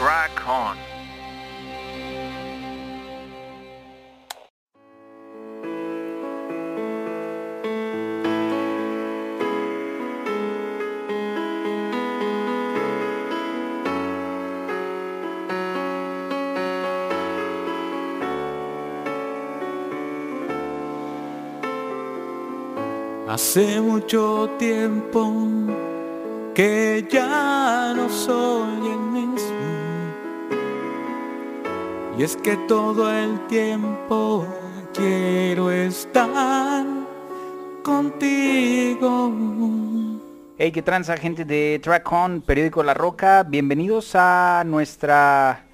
Track On. Hace mucho tiempo que ya no soy Y es que todo el tiempo quiero estar contigo. Hey, qué transa gente de Track On, periódico La Roca. Bienvenidos a nuestra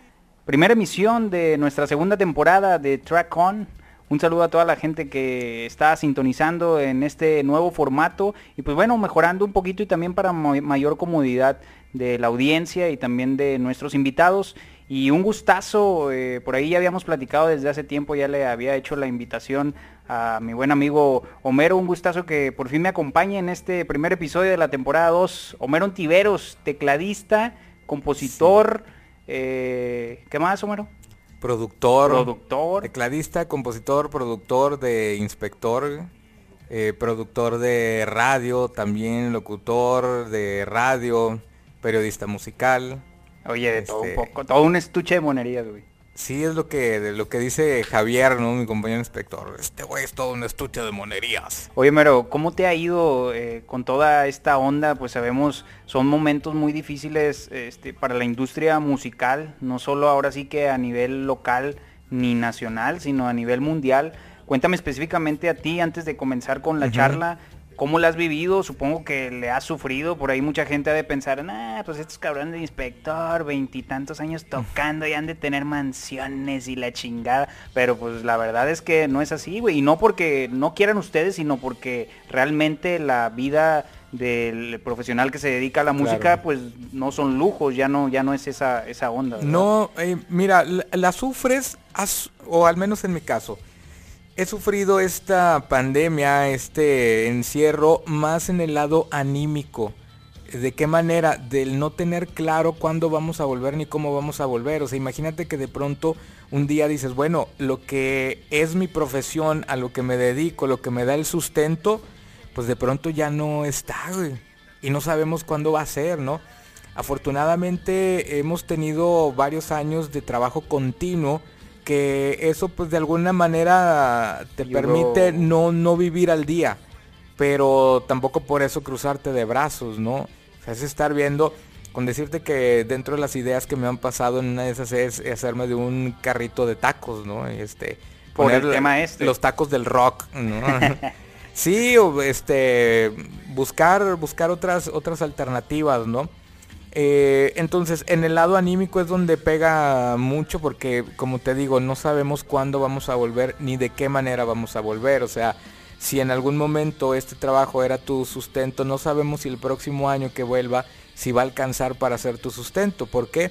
primera emisión de nuestra segunda temporada de Track On. Un saludo a toda la gente que está sintonizando en este nuevo formato y pues bueno, mejorando un poquito y también para mayor comodidad de la audiencia y también de nuestros invitados. Y un gustazo, eh, por ahí ya habíamos platicado desde hace tiempo, ya le había hecho la invitación a mi buen amigo Homero, un gustazo que por fin me acompañe en este primer episodio de la temporada 2. Homero Ontiveros, tecladista, compositor, eh, ¿qué más Homero? Productor, productor, tecladista, compositor, productor de inspector, eh, productor de radio, también locutor de radio, periodista musical. Oye, de todo un este, poco, todo un estuche de monerías, güey. Sí, es lo que, de lo que dice Javier, ¿no? Mi compañero inspector. Este güey es todo un estuche de monerías. Oye, Mero, ¿cómo te ha ido eh, con toda esta onda? Pues sabemos, son momentos muy difíciles este, para la industria musical, no solo ahora sí que a nivel local ni nacional, sino a nivel mundial. Cuéntame específicamente a ti, antes de comenzar con la charla, ¿Cómo la has vivido? Supongo que le has sufrido. Por ahí mucha gente ha de pensar, ah, pues estos cabrones de inspector, veintitantos años tocando y han de tener mansiones y la chingada. Pero pues la verdad es que no es así, güey. Y no porque no quieran ustedes, sino porque realmente la vida del profesional que se dedica a la música, pues no son lujos, ya no, ya no es esa, esa onda. No, eh, mira, la, sufres, o al menos en mi caso He sufrido esta pandemia, este encierro, más en el lado anímico. ¿De qué manera? Del no tener claro cuándo vamos a volver ni cómo vamos a volver. O sea, imagínate que de pronto un día dices, bueno, lo que es mi profesión, a lo que me dedico, lo que me da el sustento, pues de pronto ya no está. Y no sabemos cuándo va a ser, ¿no? Afortunadamente hemos tenido varios años de trabajo continuo que eso pues de alguna manera te permite no, no vivir al día, pero tampoco por eso cruzarte de brazos, ¿no? O sea, es estar viendo, con decirte que dentro de las ideas que me han pasado en una de esas es, hacerme de un carrito de tacos, ¿no? Este, por el tema este. Los tacos del rock, ¿no? sí, o este, buscar, buscar otras, otras alternativas, ¿no? Eh, entonces, en el lado anímico es donde pega mucho porque, como te digo, no sabemos cuándo vamos a volver ni de qué manera vamos a volver. O sea, si en algún momento este trabajo era tu sustento, no sabemos si el próximo año que vuelva, si va a alcanzar para ser tu sustento. ¿Por qué?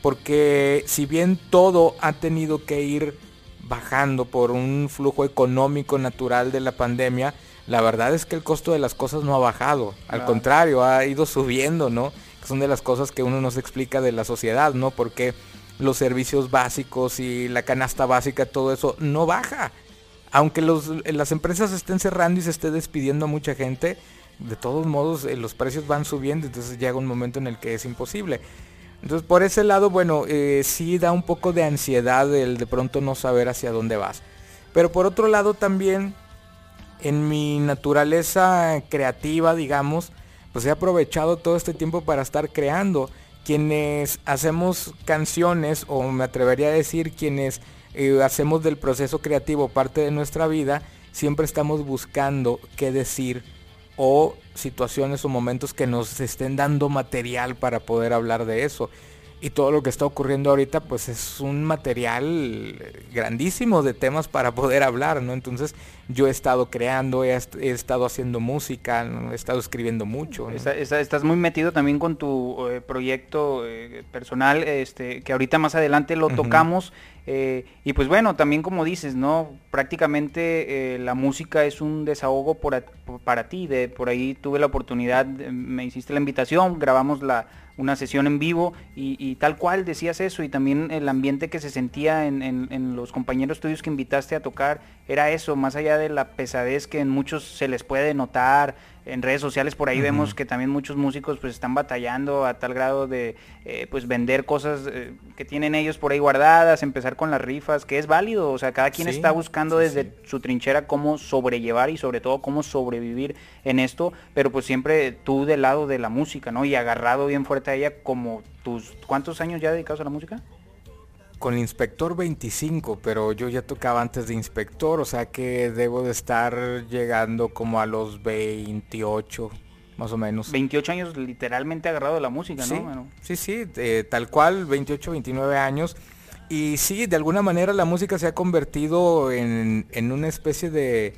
Porque si bien todo ha tenido que ir bajando por un flujo económico natural de la pandemia, la verdad es que el costo de las cosas no ha bajado. Al contrario, ha ido subiendo, ¿no? Son de las cosas que uno nos explica de la sociedad, ¿no? Porque los servicios básicos y la canasta básica, todo eso no baja. Aunque las empresas estén cerrando y se esté despidiendo a mucha gente, de todos modos eh, los precios van subiendo, entonces llega un momento en el que es imposible. Entonces por ese lado, bueno, eh, sí da un poco de ansiedad el de pronto no saber hacia dónde vas. Pero por otro lado también, en mi naturaleza creativa, digamos, pues he aprovechado todo este tiempo para estar creando. Quienes hacemos canciones, o me atrevería a decir quienes eh, hacemos del proceso creativo parte de nuestra vida, siempre estamos buscando qué decir o situaciones o momentos que nos estén dando material para poder hablar de eso y todo lo que está ocurriendo ahorita pues es un material grandísimo de temas para poder hablar, ¿no? Entonces yo he estado creando, he, estado haciendo música, he estado escribiendo mucho. estás muy metido también con tu eh, proyecto eh, personal, este, que ahorita más adelante lo tocamos. Eh, y pues bueno, también como dices, ¿no? Prácticamente eh, la música es un desahogo para ti. De, por ahí tuve la oportunidad, me hiciste la invitación, grabamos la, una sesión en vivo y, tal cual decías eso y también el ambiente que se sentía en, en, los compañeros tuyos que invitaste a tocar era eso, más allá de la pesadez que en muchos se les puede notar, en redes sociales por ahí vemos que también muchos músicos pues están batallando a tal grado de eh, pues vender cosas eh, que tienen ellos por ahí guardadas, empezar con las rifas, que es válido, o sea, cada quien está buscando desde su trinchera cómo sobrellevar y sobre todo cómo sobrevivir en esto, pero pues siempre tú del lado de la música, ¿no? Y agarrado bien fuerte a ella como tus, ¿cuántos años ya dedicados a la música? Con inspector 25, pero yo ya tocaba antes de inspector, o sea que debo de estar llegando como a los 28, más o menos. 28 años literalmente agarrado de la música, ¿no? Sí, sí, eh, tal cual, 28, 29 años. Y sí, de alguna manera la música se ha convertido en, una especie de,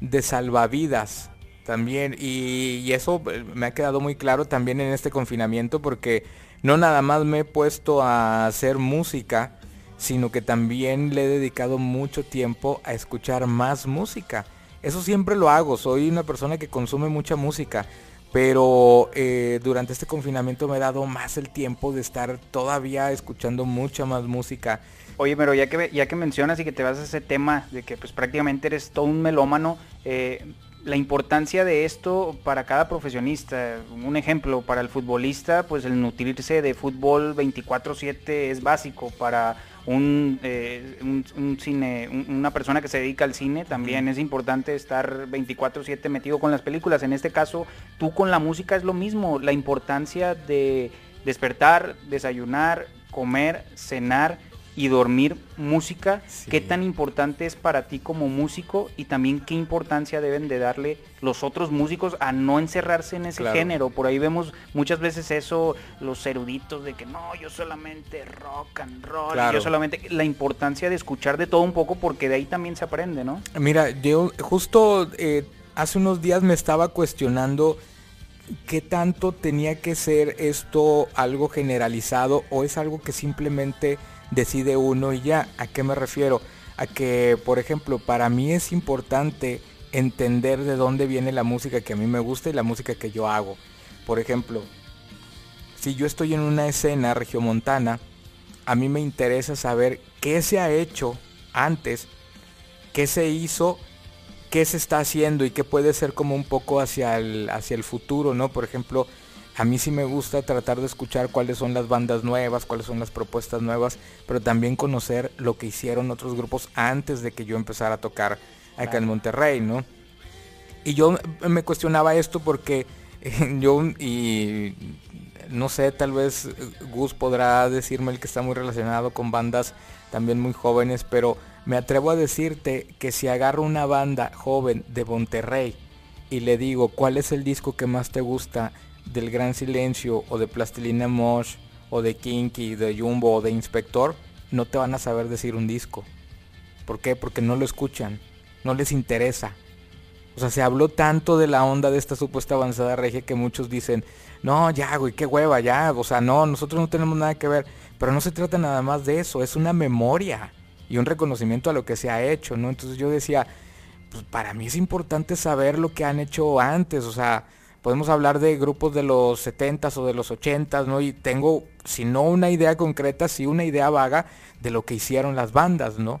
de salvavidas también. Y, y, eso eh, me ha quedado muy claro también en este confinamiento porque no nada más me he puesto a hacer música, sino que también le he dedicado mucho tiempo a escuchar más música. Eso siempre lo hago, soy una persona que consume mucha música, pero eh, durante este confinamiento me he dado más el tiempo de estar todavía escuchando mucha más música. Oye, pero ya que, ya que mencionas y que te vas a ese tema de que pues prácticamente eres todo un melómano, eh, la importancia de esto para cada profesionista. Un ejemplo, para el futbolista, pues el nutrirse de fútbol 24/7 es básico. Para un, eh, un, cine, una persona que se dedica al cine, también es importante estar 24/7 metido con las películas. En este caso, tú con la música es lo mismo. La importancia de despertar, desayunar, comer, cenar y dormir música, qué tan importante es para ti como músico y también qué importancia deben de darle los otros músicos a no encerrarse en ese género. Por ahí vemos muchas veces eso, los eruditos de que no, yo solamente rock and roll, yo solamente la importancia de escuchar de todo un poco porque de ahí también se aprende, ¿no? Mira, yo justo eh, hace unos días me estaba cuestionando qué tanto tenía que ser esto algo generalizado o es algo que simplemente decide uno y ya. ¿A qué me refiero? A que, por ejemplo, para mí es importante entender de dónde viene la música que a mí me gusta y la música que yo hago. Por ejemplo, si yo estoy en una escena regiomontana, a mí me interesa saber qué se ha hecho antes, qué se hizo, qué se está haciendo y qué puede ser como un poco hacia el, hacia el futuro, ¿no? Por ejemplo, a mí sí me gusta tratar de escuchar cuáles son las bandas nuevas, cuáles son las propuestas nuevas, pero también conocer lo que hicieron otros grupos antes de que yo empezara a tocar acá en Monterrey, ¿no? Y yo me cuestionaba esto porque yo y no sé, tal vez Gus podrá decirme el que está muy relacionado con bandas también muy jóvenes, pero me atrevo a decirte que si agarro una banda joven de Monterrey y le digo cuál es el disco que más te gusta del Gran Silencio o de Plastilina Mosh o de Kinky, de Jumbo o de Inspector, no te van a saber decir un disco. ¿Por qué? Porque no lo escuchan, no les interesa. O sea, se habló tanto de la onda de esta supuesta avanzada regia que muchos dicen, no, ya, güey, qué hueva, ya. O sea, no, nosotros no tenemos nada que ver. Pero no se trata nada más de eso, es una memoria y un reconocimiento a lo que se ha hecho, ¿no? Entonces yo decía, pues para mí es importante saber lo que han hecho antes, o sea, podemos hablar de grupos de los 70s o de los 80s, ¿no? Y tengo, si no una idea concreta, si una idea vaga de lo que hicieron las bandas, ¿no?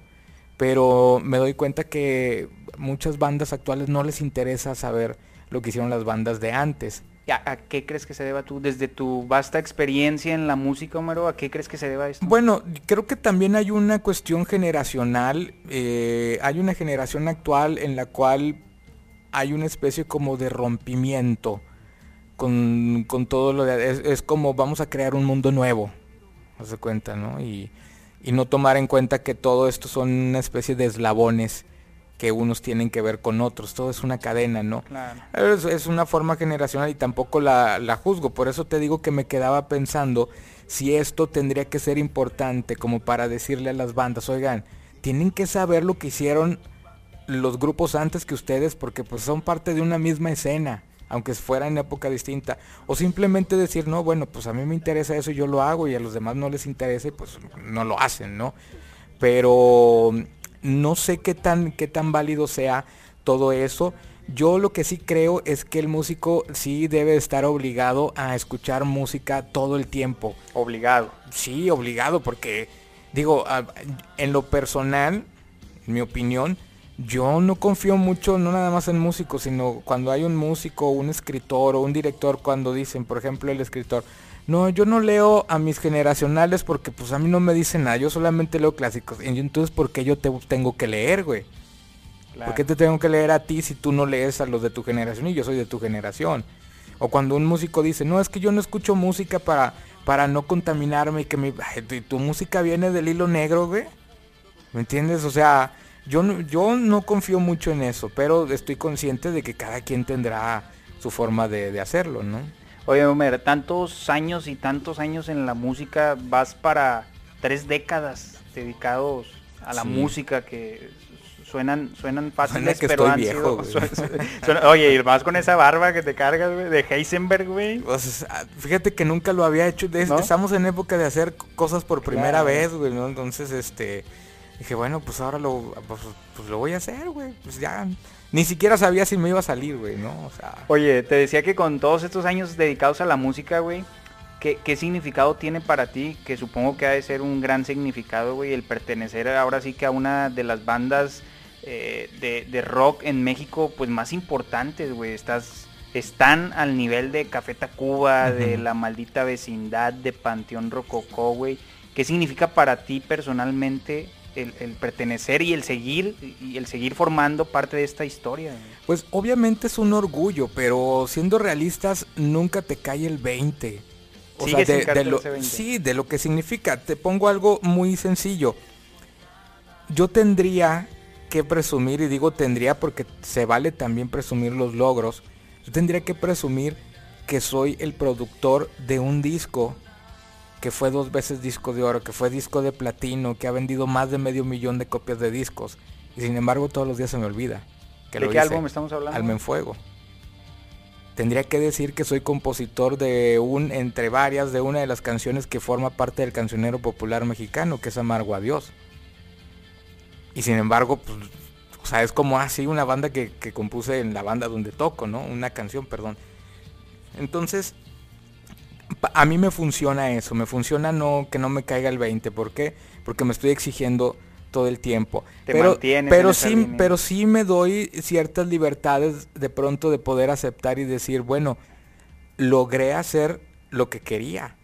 Pero me doy cuenta que muchas bandas actuales no les interesa saber lo que hicieron las bandas de antes. ¿A, qué crees que se deba tú, desde tu vasta experiencia en la música, Homero, a qué crees que se deba esto? Bueno, creo que también hay una cuestión generacional, eh, hay una generación actual en la cual hay una especie como de rompimiento con, todo lo de... Es, como vamos a crear un mundo nuevo, haz de cuenta, ¿no? Y, no tomar en cuenta que todo esto son una especie de eslabones que unos tienen que ver con otros, todo es una cadena, ¿no? Es, una forma generacional y tampoco la, la juzgo, por eso te digo que me quedaba pensando si esto tendría que ser importante como para decirle a las bandas, oigan, tienen que saber lo que hicieron los grupos antes que ustedes porque pues son parte de una misma escena, aunque fuera en época distinta. O simplemente decir, no, bueno, pues a mí me interesa eso, yo lo hago y a los demás no les interesa pues no lo hacen, ¿no? pero no sé qué tan, qué tan válido sea todo eso. Yo lo que sí creo es que el músico sí debe estar obligado a escuchar música todo el tiempo. Obligado. Sí, obligado, porque digo, en lo personal, en mi opinión, yo no confío mucho, no nada más en músicos, sino cuando hay un músico, un escritor o un director, cuando dicen, por ejemplo, el escritor, no, yo no leo a mis generacionales porque pues a mí no me dicen nada, yo solamente leo clásicos. Y entonces, ¿por qué yo te tengo que leer, güey? ¿Por qué te tengo que leer a ti si tú no lees a los de tu generación y yo soy de tu generación? O cuando un músico dice, no, es que yo no escucho música para, para no contaminarme y que mi, tu música viene del hilo negro, güey. ¿Me entiendes? O sea, yo no, yo no confío mucho en eso, pero estoy consciente de que cada quien tendrá su forma de, hacerlo, ¿no? Oye, Homer, tantos años y tantos años en la música, vas para tres décadas dedicados a la música que suenan suenan fáciles, pero han sido, oye, y más con esa barba que te cargas, güey, de Heisenberg, güey. Ah, fíjate que nunca lo había hecho. Estamos en época de hacer cosas por primera vez, güey, ¿no? Entonces, este Dije, bueno, pues ahora lo, pues, pues, lo voy a hacer, güey. Pues ya, ni siquiera sabía si me iba a salir, güey, ¿no? O sea... Oye, te decía que con todos estos años dedicados a la música, güey, ¿qué, ¿qué, significado tiene para ti? Que supongo que ha de ser un gran significado, güey, el pertenecer ahora sí que a una de las bandas eh, de, de, rock en México, pues más importantes, güey. Estás, están al nivel de Café Tacuba, de La Maldita Vecindad, de Panteón Rococó, güey. ¿Qué significa para ti personalmente el, pertenecer y el seguir y el seguir formando parte de esta historia. Pues obviamente es un orgullo, pero siendo realistas nunca te cae el 20. O sea, de, lo, sí, de lo que significa. Te pongo algo muy sencillo. Yo tendría que presumir, y digo tendría porque se vale también presumir los logros, yo tendría que presumir que soy el productor de un disco que fue dos veces disco de oro, que fue disco de platino, que ha vendido más de medio millón de copias de discos. Y sin embargo todos los días se me olvida. Que ¿De qué álbum estamos hablando? Alma en Fuego. Tendría que decir que soy compositor de un, entre varias, de una de las canciones que forma parte del cancionero popular mexicano, que es Amargo a Dios. Y sin embargo, pues, o sea, es como así una banda que, que compuse en la banda donde toco, ¿no? Una canción, perdón. Entonces, a mí me funciona eso, me funciona no que no me caiga el 20, ¿por qué? Porque me estoy exigiendo todo el tiempo. pero pero sí, pero sí me doy ciertas libertades de pronto de poder aceptar y decir, bueno, logré hacer lo que quería.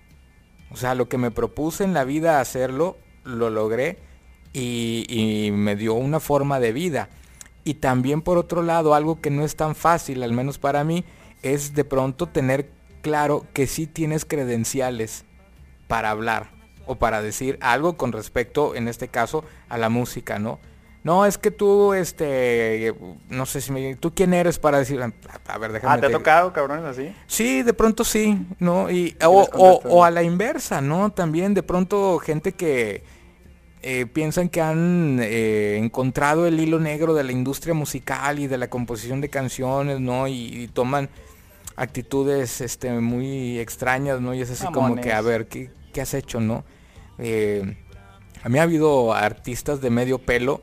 O sea, lo que me propuse en la vida hacerlo, lo logré y, y me dio una forma de vida. Y también por otro lado, algo que no es tan fácil, al menos para mí, es de pronto tener claro que sí tienes credenciales para hablar o para decir algo con respecto, en este caso, a la música, ¿no? No, es que tú, este, no sé si me... ¿Tú quién eres para decir? A ver, déjame... Ah, ¿te ha tocado, cabrones, así? Sí, de pronto sí, ¿no? Y, o, a la inversa, ¿no? También de pronto gente que eh, piensan que han eh, encontrado el hilo negro de la industria musical y de la composición de canciones, ¿no? y toman actitudes este, muy extrañas, ¿no? Y es así como que, a ver, ¿qué, has hecho, no? Eh, a mí ha habido artistas de medio pelo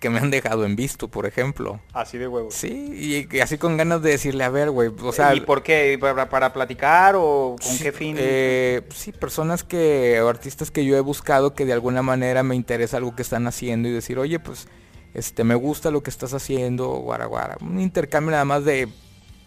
que me han dejado en visto, por ejemplo. Así de huevo. Sí, y, así con ganas de decirle, a ver, güey, o sea... ¿Y por qué? ¿Para, platicar o con qué fin? Eh, sí, personas que, o artistas que yo he buscado que de alguna manera me interesa algo que están haciendo y decir, oye, pues, este, me gusta lo que estás haciendo, guara, guara. Un intercambio nada más de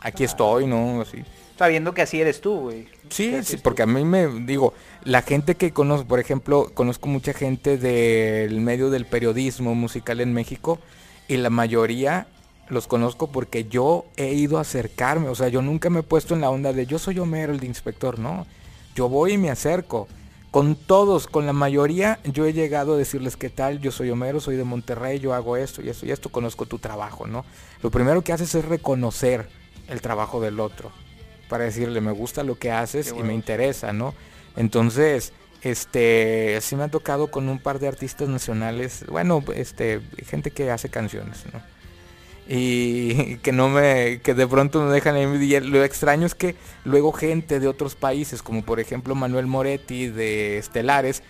aquí estoy, ¿no? Así. Sabiendo que así eres tú, güey. Sí, sí, porque a mí me digo, la gente que conozco, por ejemplo, conozco mucha gente del medio del periodismo musical en México y la mayoría los conozco porque yo he ido a acercarme, o sea, yo nunca me he puesto en la onda de yo soy Homero, el de inspector, no. Yo voy y me acerco. Con todos, con la mayoría, yo he llegado a decirles qué tal, yo soy Homero, soy de Monterrey, yo hago esto y esto y esto, conozco tu trabajo, ¿no? Lo primero que haces es reconocer el trabajo del otro, para decirle, me gusta lo que haces y me interesa, ¿no? Entonces, este, sí me ha tocado con un par de artistas nacionales, bueno, este, gente que hace canciones, ¿no? Y que no me, que de pronto me dejan y lo extraño es que luego gente de otros países, como por ejemplo Manuel Moretti de Estelares,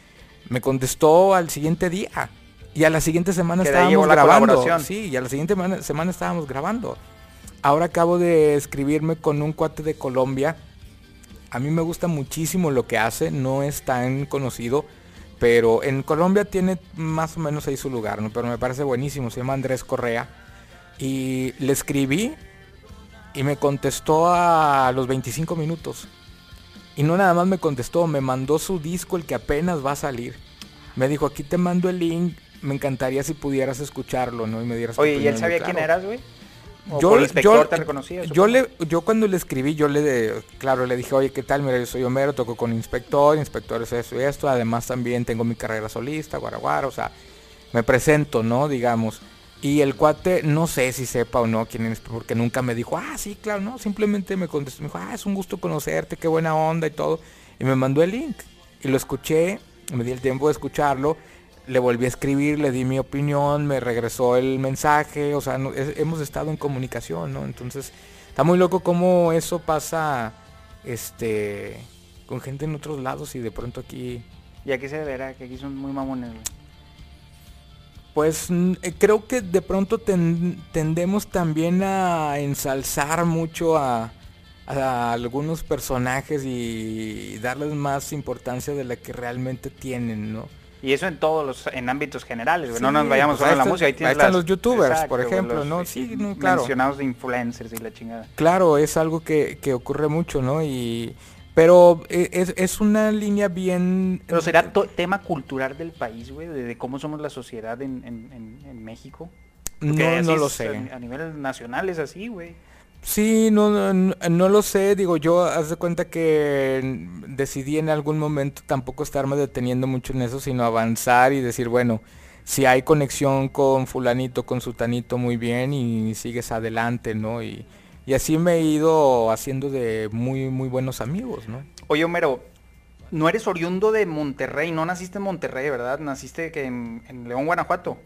Me contestó al siguiente día. Y a la siguiente semana estábamos grabando. Sí, y a la siguiente semana, estábamos grabando. Ahora acabo de escribirme con un cuate de Colombia. A mí me gusta muchísimo lo que hace, no es tan conocido, pero en Colombia tiene más o menos ahí su lugar, ¿no? Pero me parece buenísimo, se llama Andrés Correa. Y le escribí y me contestó a los 25 minutos. Y no nada más me contestó, me mandó su disco, el que apenas va a salir. Me dijo, aquí te mando el link, me encantaría si pudieras escucharlo, ¿no? Y me dieras Oye, ¿y él sabía quién eras, güey? Yo, yo, te reconocía, yo le yo cuando le escribí yo le claro le dije oye qué tal mira yo soy Homero toco con inspector inspector es eso y esto además también tengo mi carrera solista guaraguara o sea me presento no digamos. Y el cuate no sé si sepa o no quién es porque nunca me dijo ah sí claro no simplemente me contestó me dijo ah es un gusto conocerte qué buena onda y todo y me mandó el link y lo escuché me di el tiempo de escucharlo le volví a escribir, le di mi opinión, me regresó el mensaje, o sea, hemos estado en comunicación, ¿no? Entonces, está muy loco cómo eso pasa, este, con gente en otros lados y de pronto aquí... ¿Y aquí se verá que aquí son muy mamones, Pues eh, creo que de pronto tendemos también a ensalzar mucho a, a algunos personajes y darles más importancia de la que realmente tienen, ¿no? Y eso en todos los en ámbitos generales, no nos vayamos pues solo a la música. Ahí, están los youtubers, por ejemplo, ¿no? Sí, claro. Mencionados de influencers y la chingada. Claro, es algo que, que ocurre mucho, ¿no? Y pero e, es, es una línea bien... Pero será tema cultural del país, güey, de, cómo somos la sociedad en, en, en, México. no, no lo sé. A, a nivel nacional es así, güey. Sí, no, no, lo sé, digo, yo haz de cuenta que decidí en algún momento tampoco estarme deteniendo mucho en eso, sino avanzar y decir, bueno, si hay conexión con fulanito, con sutanito, muy bien y sigues adelante, ¿no? Y, así me he ido haciendo de muy, muy buenos amigos, ¿no? Oye, Homero, no eres oriundo de Monterrey, no naciste en Monterrey, ¿verdad? Naciste que en, en León, Guanajuato.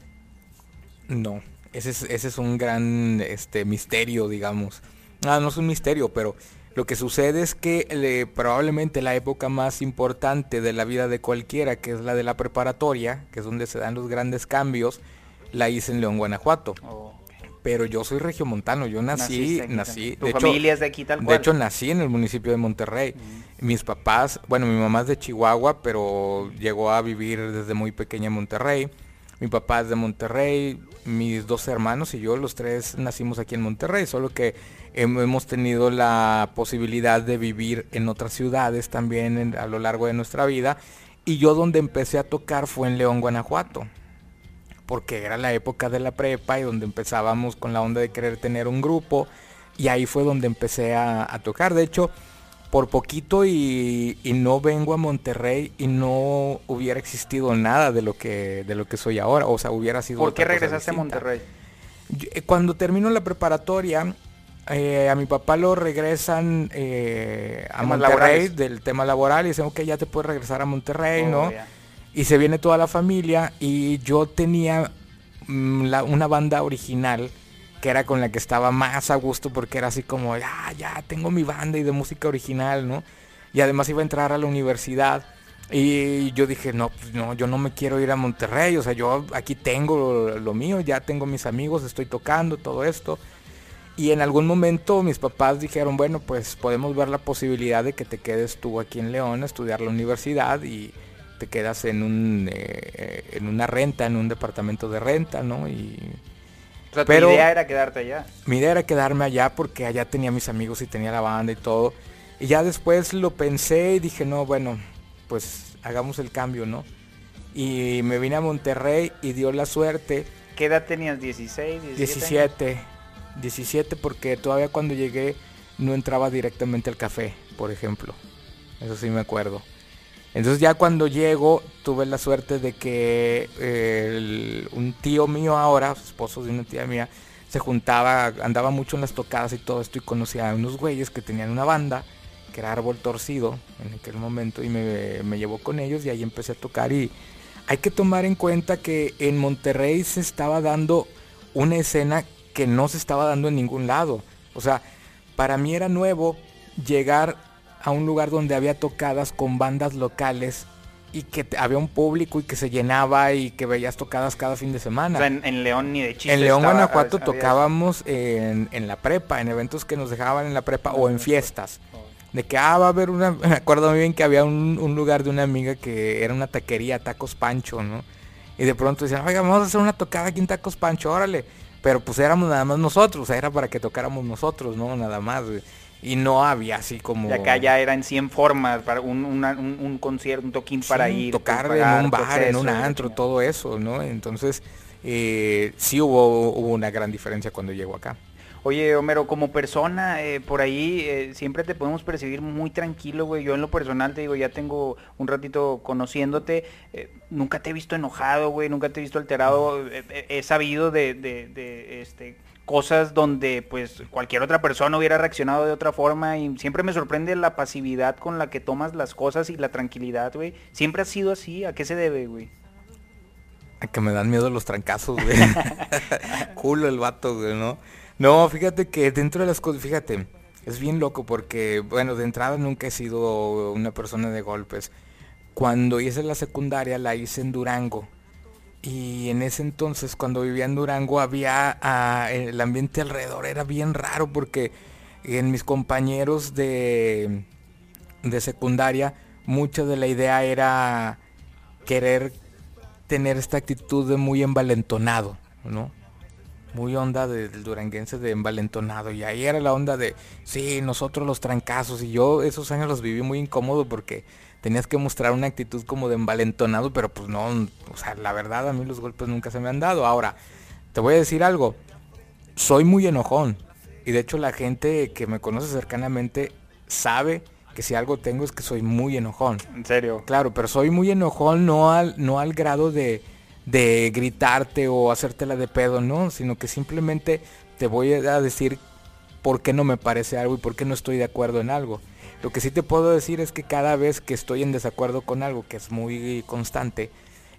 No. Ese es, ese es un gran este, misterio, digamos. Ah, no es un misterio, pero lo que sucede es que probablemente la época más importante de la vida de cualquiera, que es la de la preparatoria, que es donde se dan los grandes cambios, la hice en León, Guanajuato. Oh, pero yo soy regiomontano, yo nací, nací. ¿Tu familia es de aquí tal cual? De hecho, nací en el municipio de Monterrey. Mm. Mis papás, bueno, mi mamá es de Chihuahua, pero llegó a vivir desde muy pequeña en Monterrey. Mi papá es de Monterrey, mis dos hermanos y yo, los tres nacimos aquí en Monterrey, solo que hemos tenido la posibilidad de vivir en otras ciudades también a lo largo de nuestra vida. Y yo donde empecé a tocar fue en León, Guanajuato, porque era la época de la prepa y donde empezábamos con la onda de querer tener un grupo. Y ahí fue donde empecé a, a tocar. De hecho, por poquito y, no vengo a Monterrey y no hubiera existido nada de lo que de lo que soy ahora, o sea, hubiera sido ¿Por qué regresaste a Monterrey? Eh, cuando termino la preparatoria, eh, a mi papá lo regresan eh, a Monterrey del tema laboral y dicen, ok, ya te puedes regresar a Monterrey, oh, ¿no? Y se viene toda la familia y yo tenía mm, una banda original que era con la que estaba más a gusto porque era así como, ah, ya tengo mi banda y de música original, ¿no? Y además iba a entrar a la universidad. Y yo dije, no, pues no, yo no me quiero ir a Monterrey, o sea, yo aquí tengo lo, mío, ya tengo mis amigos, estoy tocando todo esto. Y en algún momento mis papás dijeron, bueno, pues podemos ver la posibilidad de que te quedes tú aquí en León a estudiar la universidad y te quedas en, un, eh, en una renta, en un departamento de renta, ¿no? Y pero mi idea era quedarte allá. Mi idea era quedarme allá porque allá tenía mis amigos y tenía la banda y todo. Y ya después lo pensé y dije, no, bueno, pues hagamos el cambio, ¿no? Y me vine a Monterrey y dio la suerte. ¿Qué edad tenías? ¿16? 17? 17. 17 porque todavía cuando llegué no entraba directamente al café, por ejemplo. Eso sí me acuerdo. Entonces ya cuando llego tuve la suerte de que un tío mío ahora, esposo de una tía mía, se juntaba, andaba mucho en las tocadas y todo esto y conocía a unos güeyes que tenían una banda, que era Árbol Torcido en aquel momento y me, me llevó con ellos y ahí empecé a tocar y hay que tomar en cuenta que en Monterrey se estaba dando una escena que no se estaba dando en ningún lado. O sea, para mí era nuevo llegar a un lugar donde había tocadas con bandas locales y que había un público y que se llenaba y que veías tocadas cada fin de semana. en, León ni de chiste. En León, Guanajuato tocábamos en, en, la prepa, en eventos que nos dejaban en la prepa o en fiestas. De que, ah, va a haber una, me acuerdo muy bien que había un, un lugar de una amiga que era una taquería, Tacos Pancho, ¿no? Y de pronto decían, oiga, vamos a hacer una tocada aquí en Tacos Pancho, órale. Pero pues éramos nada más nosotros, era para que tocáramos nosotros, ¿no? Nada más, Y no había así como... Y acá ya era en 100 formas, para un, un, concierto, un toquín para ir. Tocar en un bar, en un antro, todo eso, ¿no? Entonces, eh, sí hubo, hubo una gran diferencia cuando llegó acá. Oye, Homero, como persona, eh, por ahí eh, siempre te podemos percibir muy tranquilo, güey. Yo en lo personal te digo, ya tengo un ratito conociéndote. Eh, nunca te he visto enojado, güey. Nunca te he visto alterado. he sabido de, de, este, cosas donde pues cualquier otra persona hubiera reaccionado de otra forma y siempre me sorprende la pasividad con la que tomas las cosas y la tranquilidad, güey. Siempre ha sido así. ¿A qué se debe, güey? A que me dan miedo los trancazos, güey. Culo el vato, güey, ¿no? No, fíjate que dentro de las cosas, fíjate, es bien loco porque, bueno, de entrada nunca he sido una persona de golpes. Cuando hice la secundaria la hice en Durango. Y en ese entonces, cuando vivía en Durango, había ah, el ambiente alrededor era bien raro porque en mis compañeros de, de secundaria, mucha de la idea era querer tener esta actitud de muy envalentonado, ¿no? muy onda del duranguense de envalentonado. Y ahí era la onda de, sí, nosotros los trancazos. Y yo esos años los viví muy incómodo porque tenías que mostrar una actitud como de envalentonado, pero pues no, o sea, la verdad a mí los golpes nunca se me han dado. Ahora, te voy a decir algo, soy muy enojón. Y de hecho la gente que me conoce cercanamente sabe que si algo tengo es que soy muy enojón. ¿En serio? Claro, pero soy muy enojón no al, no al grado de de gritarte o hacértela de pedo, ¿no? Sino que simplemente te voy a decir por qué no me parece algo y por qué no estoy de acuerdo en algo. Lo que sí te puedo decir es que cada vez que estoy en desacuerdo con algo, que es muy constante,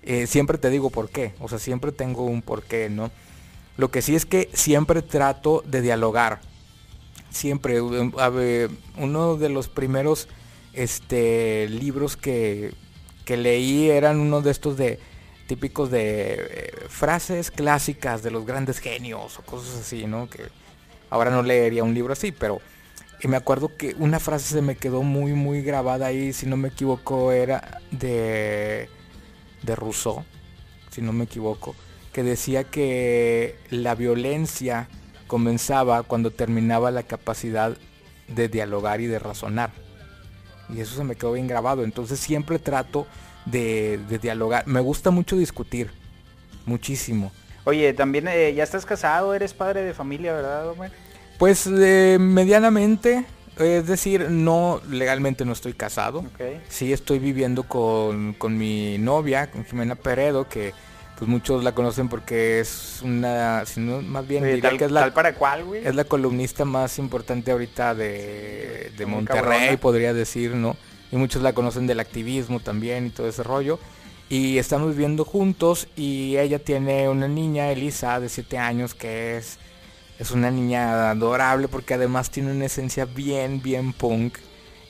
eh, siempre te digo por qué. O sea, siempre tengo un por qué, ¿no? Lo que sí es que siempre trato de dialogar. Siempre. uno de los primeros este, libros que, que leí eran uno de estos de típicos de eh, frases clásicas de los grandes genios o cosas así, ¿no? Que ahora no leería un libro así, pero y me acuerdo que una frase se me quedó muy muy grabada ahí, si no me equivoco, era de de Rousseau, si no me equivoco, que decía que la violencia comenzaba cuando terminaba la capacidad de dialogar y de razonar. Y eso se me quedó bien grabado, entonces siempre trato de, dialogar. Me gusta mucho discutir, muchísimo. Oye, también eh, ya estás casado, eres padre de familia, ¿verdad, Omar? Pues eh, medianamente, es decir, no legalmente no estoy casado. Sí estoy viviendo con, con, mi novia, con Jimena Peredo, que pues muchos la conocen porque es una, sino más bien que es la para cuál, es la columnista más importante ahorita de, de Monterrey, podría decir, ¿no? y muchos la conocen del activismo también y todo ese rollo. Y estamos viviendo juntos y ella tiene una niña, Elisa, de 7 años, que es, es una niña adorable porque además tiene una esencia bien, bien punk.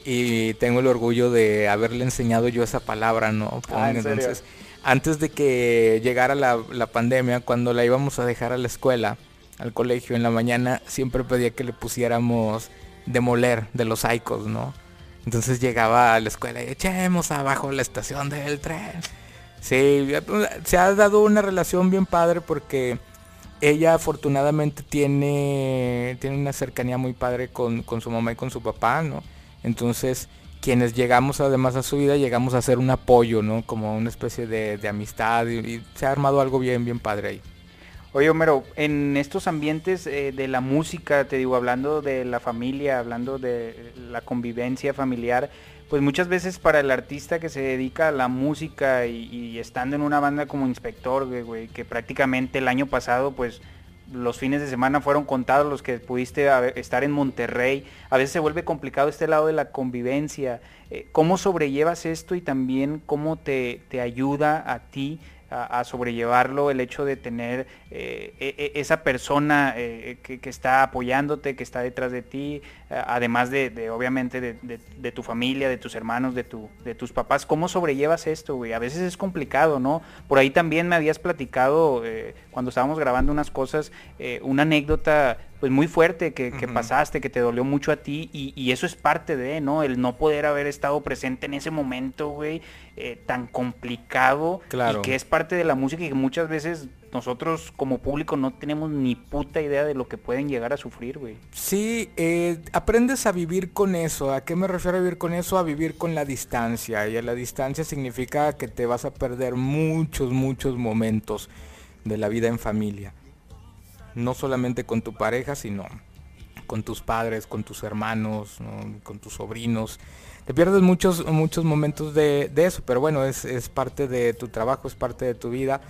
Y tengo el orgullo de haberle enseñado yo esa palabra, ¿no? Ah, Entonces, antes de que llegara la, la pandemia, cuando la íbamos a dejar a la escuela, al colegio en la mañana, siempre pedía que le pusiéramos demoler de los Icos, ¿no? Entonces llegaba a la escuela y echemos abajo la estación del tren. Sí, se ha dado una relación bien padre porque ella afortunadamente tiene, tiene una cercanía muy padre con, su mamá y con su papá, ¿no? Entonces, quienes llegamos además a su vida, llegamos a ser un apoyo, ¿no? Como una especie de, amistad y, se ha armado algo bien, bien padre ahí. Oye, Homero, en estos ambientes eh, de la música, te digo, hablando de la familia, hablando de la convivencia familiar, pues muchas veces para el artista que se dedica a la música y, estando en una banda como inspector, güey, que prácticamente el año pasado, pues los fines de semana fueron contados los que pudiste estar en Monterrey. A veces se vuelve complicado este lado de la convivencia. Eh, ¿Cómo sobrellevas esto y también cómo te, te ayuda a ti a, sobrellevarlo el hecho de tener eh, e, e, esa persona eh, que, está apoyándote, que está detrás de ti, además de, obviamente de, tu familia, de tus hermanos, de tus papás. ¿Cómo sobrellevas esto, güey? A veces es complicado, ¿no? Por ahí también me habías platicado cuando estábamos grabando unas cosas, una anécdota pues muy fuerte que, pasaste, que te dolió mucho a ti y, eso es parte de, ¿no? El no poder haber estado presente en ese momento, güey, eh, tan complicado claro. y que es parte de la música y que muchas veces nosotros como público no tenemos ni puta idea de lo que pueden llegar a sufrir, güey. Sí, eh, aprendes a vivir con eso. ¿A qué me refiero a vivir con eso? A vivir con la distancia. Y a la distancia significa que te vas a perder muchos, muchos momentos de la vida en familia no solamente con tu pareja, sino con tus padres, con tus hermanos, con tus sobrinos. Te pierdes muchos, muchos momentos de, eso, pero bueno, es, parte de tu trabajo, es parte de tu vida.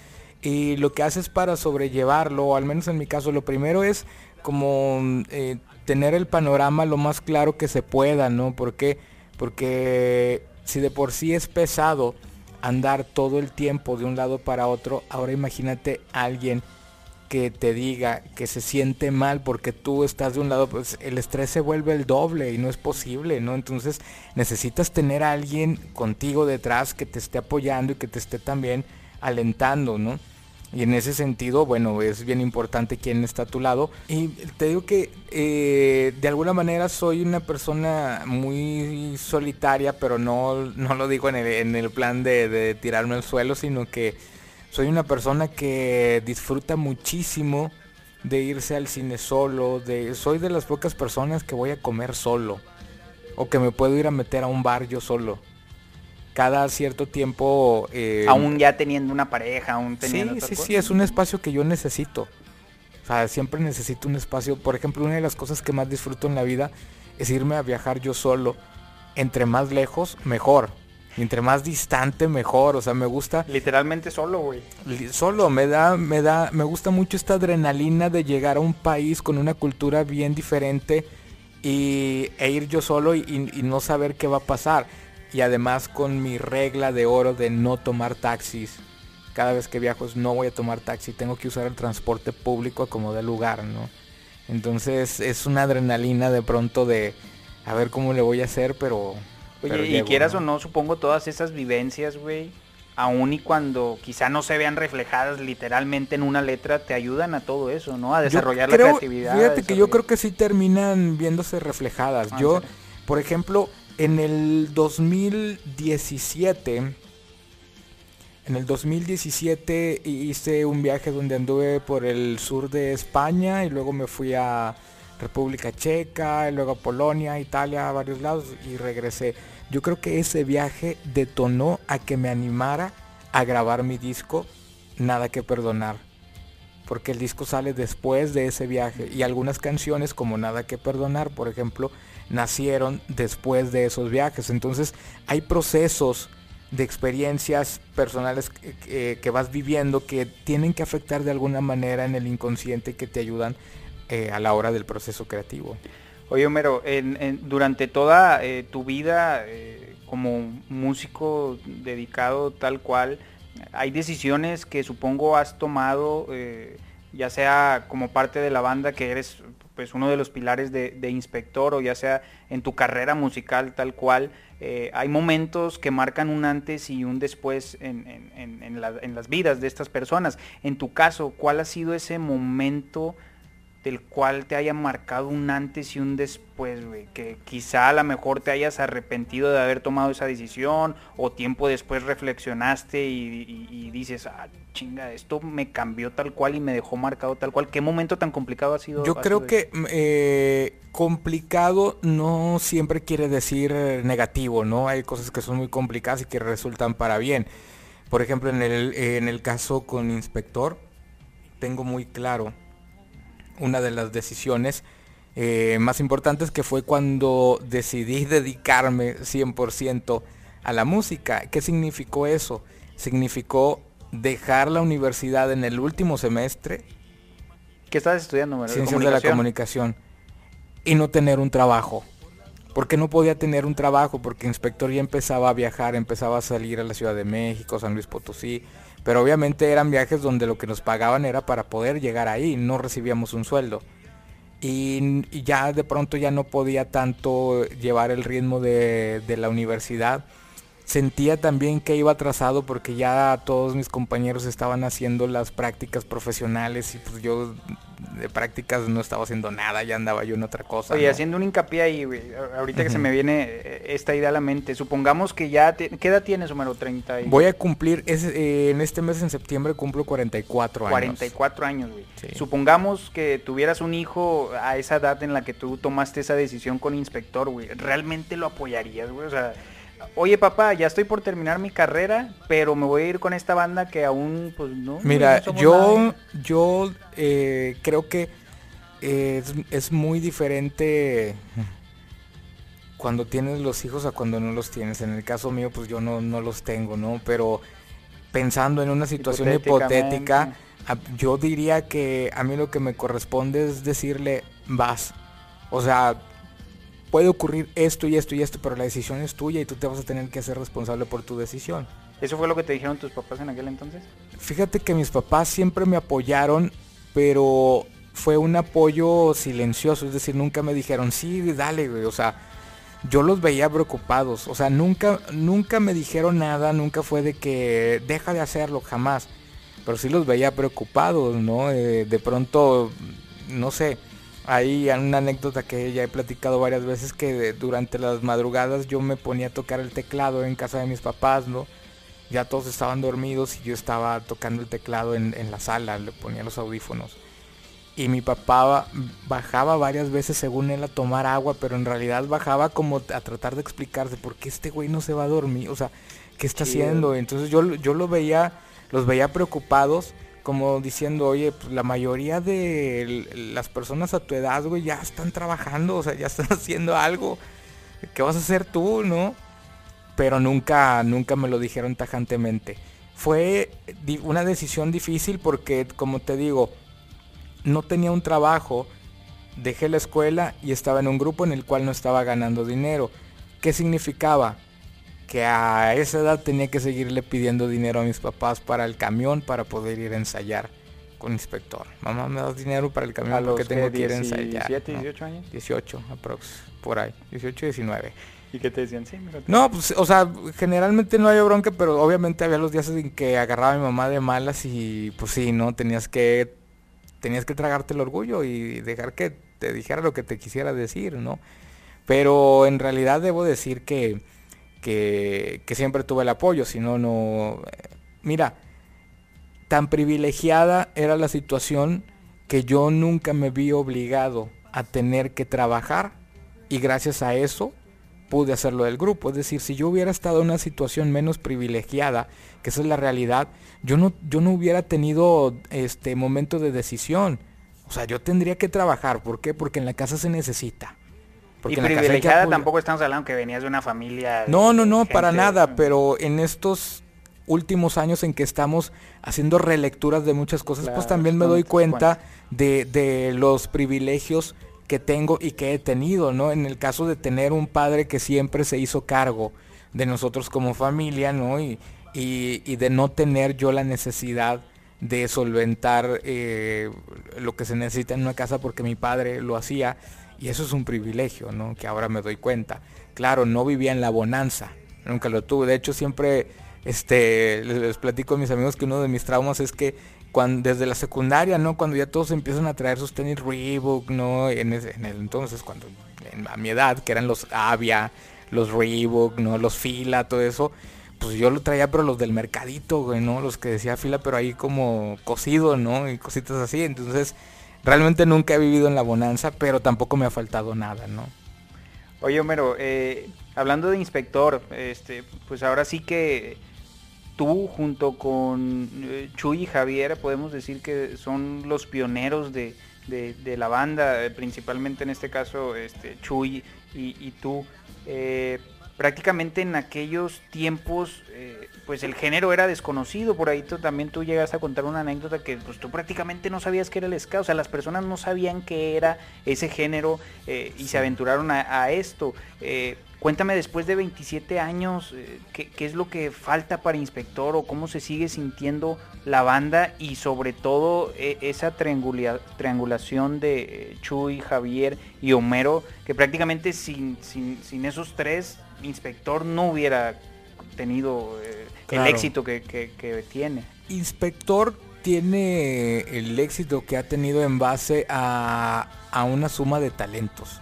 Y lo que haces para sobrellevarlo, al menos en mi caso, lo primero es como eh, tener el panorama lo más claro que se pueda, ¿no? ¿Por qué? Porque si de por sí es pesado andar todo el tiempo de un lado para otro, ahora imagínate a alguien que te diga que se siente mal porque tú estás de un lado, pues el estrés se vuelve el doble y no es posible, ¿no? Entonces necesitas tener a alguien contigo detrás que te esté apoyando y que te esté también alentando, ¿no? Y en ese sentido, bueno, es bien importante quién está a tu lado. Y te digo que eh, de alguna manera soy una persona muy solitaria, pero no, no lo digo en el, en el plan de, de tirarme al suelo, sino que soy una persona que disfruta muchísimo de irse al cine solo, de soy de las pocas personas que voy a comer solo o que me puedo ir a meter a un bar yo solo. Cada cierto tiempo... Eh, aún ya teniendo una pareja, aún teniendo... Sí, sí, sí, es un espacio que yo necesito. O sea, siempre necesito un espacio. Por ejemplo, una de las cosas que más disfruto en la vida es irme a viajar yo solo. Entre más lejos, mejor entre más distante mejor, o sea, me gusta literalmente solo, güey. Solo me da me da me gusta mucho esta adrenalina de llegar a un país con una cultura bien diferente y e ir yo solo y, no saber qué va a pasar y además con mi regla de oro de no tomar taxis. Cada vez que viajo no voy a tomar taxi, tengo que usar el transporte público como de lugar, ¿no? Entonces es una adrenalina de pronto de a ver cómo le voy a hacer, pero Oye, y quieras o no, supongo todas esas vivencias, güey, aún y cuando quizá no se vean reflejadas literalmente en una letra, te ayudan a todo eso, ¿no? A desarrollar la creatividad. Fíjate que yo creo que sí terminan viéndose reflejadas. Ah, yo, por ejemplo, en el 2017, en el 2017 hice un viaje donde anduve por el sur de España y luego me fui a República Checa, luego Polonia, Italia, a varios lados y regresé. Yo creo que ese viaje detonó a que me animara a grabar mi disco Nada que perdonar. Porque el disco sale después de ese viaje y algunas canciones como Nada que perdonar, por ejemplo, nacieron después de esos viajes. Entonces hay procesos de experiencias personales que, que, vas viviendo que tienen que afectar de alguna manera en el inconsciente que te ayudan eh, a la hora del proceso creativo. Oye, Homero, durante toda eh, tu vida eh, como músico dedicado tal cual, hay decisiones que supongo has tomado, ya sea como parte de la banda que eres pues uno de los pilares de, inspector o ya sea en tu carrera musical tal cual, hay momentos que marcan un antes y un después en, en, las vidas de estas personas. En tu caso, ¿cuál ha sido ese momento del cual te haya marcado un antes y un después, güey. Que quizá a lo mejor te hayas arrepentido de haber tomado esa decisión o tiempo después reflexionaste y, dices, ah, chinga, esto me cambió tal cual y me dejó marcado tal cual. ¿Qué momento tan complicado ha sido? Yo creo que eh, complicado no siempre quiere decir negativo, ¿no? Hay cosas que son muy complicadas y que resultan para bien. Por ejemplo, en el, en el caso con inspector, tengo muy claro una de las decisiones eh, más importantes que fue cuando decidí dedicarme 100% a la música. ¿Qué significó eso? Significó dejar la universidad en el último semestre. ¿Qué estás estudiando? Ciencias de la comunicación. Y no tener un trabajo. Porque no podía tener un trabajo, porque inspector ya empezaba a viajar, empezaba a salir a la Ciudad de México, San Luis Potosí, Pero obviamente eran viajes donde lo que nos pagaban era para poder llegar ahí, no recibíamos un sueldo. Y, ya de pronto ya no podía tanto llevar el ritmo de, la universidad sentía también que iba atrasado porque ya todos mis compañeros estaban haciendo las prácticas profesionales y pues yo de prácticas no estaba haciendo nada, ya andaba yo en otra cosa. Oye, haciendo un hincapié ahí, ahorita que se me viene eh, esta idea a la mente, supongamos que ya, ¿qué edad tienes, número 30? Voy a cumplir, eh, en este mes en septiembre cumplo 44 años. 44 años, güey. Supongamos que tuvieras un hijo a esa edad en la que tú tomaste esa decisión con inspector, güey, ¿realmente lo apoyarías, güey? O sea oye papá, ya estoy por terminar mi carrera, pero me voy a ir con esta banda que aún, pues no. Mira, yo, yo eh, creo que es, muy diferente cuando tienes los hijos a cuando no los tienes. En el caso mío, pues yo no, no los tengo, ¿no? Pero pensando en una situación hipotética, yo diría que a mí lo que me corresponde es decirle, vas. O sea, puede ocurrir esto y esto y esto, pero la decisión es tuya y tú te vas a tener que hacer responsable por tu decisión. ¿Eso fue lo que te dijeron tus papás en aquel entonces? Fíjate que mis papás siempre me apoyaron, pero fue un apoyo silencioso, es decir, nunca me dijeron, sí, dale, güey, o sea, yo los veía preocupados, o sea, nunca, nunca me dijeron nada, nunca fue de que deja de hacerlo, jamás, pero sí los veía preocupados, ¿no? Eh, de pronto, no sé, hay una anécdota que ya he platicado varias veces que durante las madrugadas yo me ponía a tocar el teclado en casa de mis papás, ¿no? Ya todos estaban dormidos y yo estaba tocando el teclado en, la sala, le ponía los audífonos. Y mi papá bajaba varias veces según él a tomar agua, pero en realidad bajaba como a tratar de explicarse por qué este güey no se va a dormir, o sea, ¿qué está haciendo? Entonces yo, yo lo veía, los veía preocupados como diciendo, oye, pues la mayoría de las personas a tu edad, güey, ya están trabajando, o sea, ya están haciendo algo. ¿Qué vas a hacer tú, no? Pero nunca, nunca me lo dijeron tajantemente. Fue una decisión difícil porque, como te digo, no tenía un trabajo, dejé la escuela y estaba en un grupo en el cual no estaba ganando dinero. ¿Qué significaba? Que a esa edad tenía que seguirle pidiendo dinero a mis papás para el camión para poder ir a ensayar con inspector. Mamá, ¿me das dinero para el camión porque tengo que ir a ensayar? 17, 18 años? 18, aprox, por ahí, 18, 19. ¿Y qué te decían? Sí, no, pues, o sea, generalmente no había bronca, pero obviamente había los días en que agarraba a mi mamá de malas y pues sí, ¿no? Tenías que, tenías que tragarte el orgullo y dejar que te dijera lo que te quisiera decir, ¿no? Pero en realidad debo decir que que, siempre tuve el apoyo, si no, no... Mira, tan privilegiada era la situación que yo nunca me vi obligado a tener que trabajar y gracias a eso pude hacerlo del grupo. Es decir, si yo hubiera estado en una situación menos privilegiada, que esa es la realidad, yo no, yo no hubiera tenido este momento de decisión. O sea, yo tendría que trabajar. ¿Por qué? Porque en la casa se necesita y privilegiada tampoco estamos hablando que venías de una familia. No, no, no, para nada, pero en estos últimos años en que estamos haciendo relecturas de muchas cosas, pues también me doy cuenta de, de, los privilegios que tengo y que he tenido, ¿no? En el caso de tener un padre que siempre se hizo cargo de nosotros como familia, ¿no? Y, y, de no tener yo la necesidad de solventar eh, lo que se necesita en una casa porque mi padre lo hacía y eso es un privilegio, ¿no? Que ahora me doy cuenta. Claro, no vivía en la bonanza, nunca lo tuve. De hecho, siempre este, les, platico a mis amigos que uno de mis traumas es que cuando, desde la secundaria, ¿no? Cuando ya todos empiezan a traer sus tenis Reebok, ¿no? En, el entonces, cuando a mi edad, que eran los Avia, los Reebok, ¿no? Los Fila, todo eso, pues yo lo traía, pero los del mercadito, güey, ¿no? Los que decía Fila, pero ahí como cocido, ¿no? Y cositas así. Entonces, Realmente nunca he vivido en la bonanza, pero tampoco me ha faltado nada, ¿no? Oye, Homero, eh, hablando de inspector, este, pues ahora sí que tú junto con eh, Chuy y Javier podemos decir que son los pioneros de, la banda, eh, principalmente en este caso este, Chuy y, tú prácticamente en aquellos tiempos, pues el género era desconocido, por ahí tú, también tú llegas a contar una anécdota que pues tú prácticamente no sabías que era el ska, o sea, las personas no sabían qué era ese género eh, y se aventuraron a, esto. Eh, Cuéntame después de 27 años, eh, ¿qué, es lo que falta para Inspector o cómo se sigue sintiendo la banda y sobre todo eh, esa triangulación de Chuy, Javier y Homero, que prácticamente sin, sin, esos tres, Inspector no hubiera tenido el éxito que, que tiene. Inspector tiene el éxito que ha tenido en base a, a una suma de talentos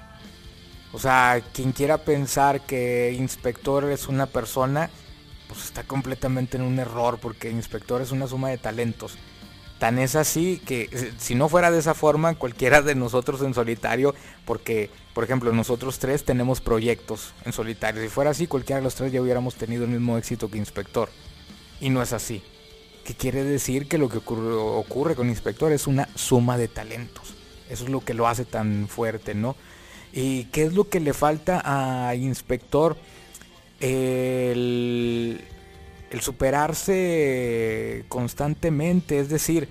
o sea, quien quiera pensar que inspector es una persona, pues está completamente en un error porque inspector es una suma de talentos. Tan es así que eh, si no fuera de esa forma, cualquiera de nosotros en solitario, porque por ejemplo nosotros tres tenemos proyectos en solitario, si fuera así cualquiera de los tres ya hubiéramos tenido el mismo éxito que inspector. Y no es así. ¿Qué quiere decir que lo que ocurre, ocurre con inspector es una suma de talentos. Eso es lo que lo hace tan fuerte, ¿no? ¿Y qué es lo que le falta a Inspector? El, superarse constantemente, es decir,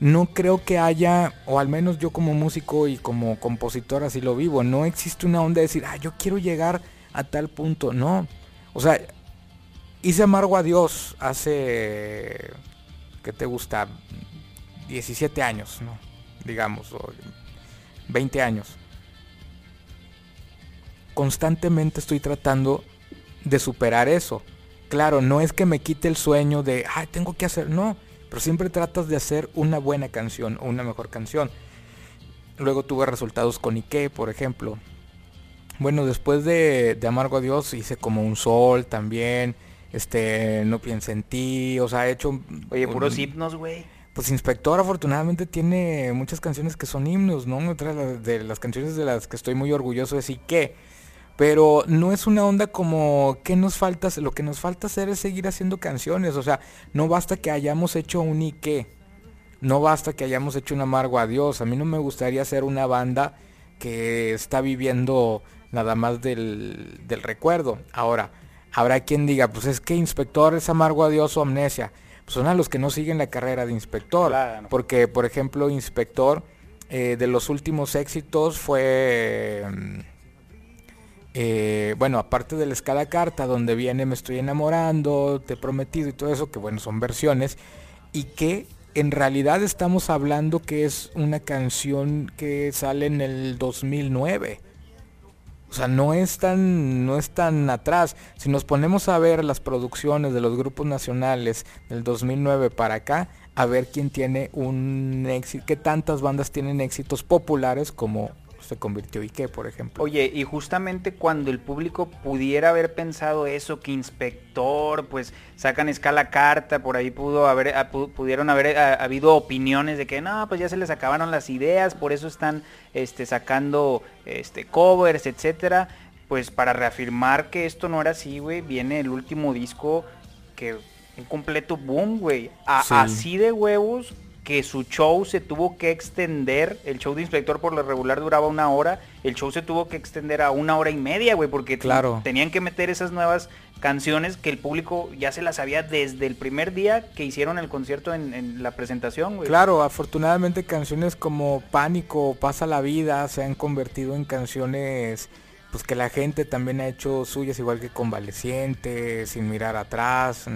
no creo que haya, o al menos yo como músico y como compositor así lo vivo, no existe una onda de decir, ah, yo quiero llegar a tal punto, no. O sea, hice amargo a Dios hace, ¿qué te gusta? 17 años, ¿no? Digamos, o 20 años constantemente estoy tratando de superar eso. Claro, no es que me quite el sueño de, ay, tengo que hacer, no, pero siempre tratas de hacer una buena canción o una mejor canción. Luego tuve resultados con Ike, por ejemplo. Bueno, después de, de Amargo a Dios hice como un sol también. Este, no piense en ti, o sea, he hecho... Oye, puros himnos, güey. Pues Inspector afortunadamente tiene muchas canciones que son himnos, ¿no? Otra de las canciones de las que estoy muy orgulloso es Ike pero no es una onda como ¿qué nos falta? Lo que nos falta hacer es seguir haciendo canciones. O sea, no basta que hayamos hecho un Ike. No basta que hayamos hecho un amargo adiós. A mí no me gustaría ser una banda que está viviendo nada más del, del recuerdo. Ahora, habrá quien diga, pues es que inspector es amargo adiós o amnesia. Pues son a los que no siguen la carrera de inspector. Porque, por ejemplo, inspector eh, de los últimos éxitos fue... Eh, bueno, aparte de la escala carta, donde viene Me estoy enamorando, te he prometido y todo eso, que bueno, son versiones, y que en realidad estamos hablando que es una canción que sale en el 2009. O sea, no es tan, no es tan atrás. Si nos ponemos a ver las producciones de los grupos nacionales del 2009 para acá, a ver quién tiene un éxito, qué tantas bandas tienen éxitos populares como se convirtió Ike, por ejemplo. Oye, y justamente cuando el público pudiera haber pensado eso, que inspector, pues sacan escala carta, por ahí pudo haber, ah, pudieron haber ah, habido opiniones de que no, pues ya se les acabaron las ideas, por eso están este, sacando este, covers, etcétera. Pues para reafirmar que esto no era así, güey, viene el último disco que un completo boom, güey. Así de huevos que su show se tuvo que extender, el show de inspector por lo regular duraba una hora, el show se tuvo que extender a una hora y media, güey, porque claro. tenían que meter esas nuevas canciones que el público ya se las sabía desde el primer día que hicieron el concierto en, la presentación, güey. Claro, afortunadamente canciones como Pánico, Pasa la Vida se han convertido en canciones pues que la gente también ha hecho suyas, igual que Convaleciente, Sin Mirar Atrás,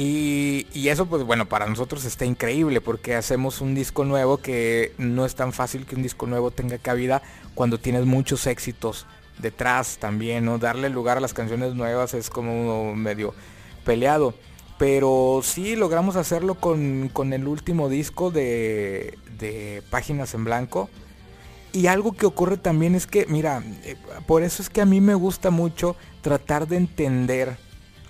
y, eso pues bueno, para nosotros está increíble porque hacemos un disco nuevo que no es tan fácil que un disco nuevo tenga cabida cuando tienes muchos éxitos detrás también, ¿no? Darle lugar a las canciones nuevas es como medio peleado. Pero sí logramos hacerlo con, el último disco de, de Páginas en Blanco. Y algo que ocurre también es que, mira, eh, por eso es que a mí me gusta mucho tratar de entender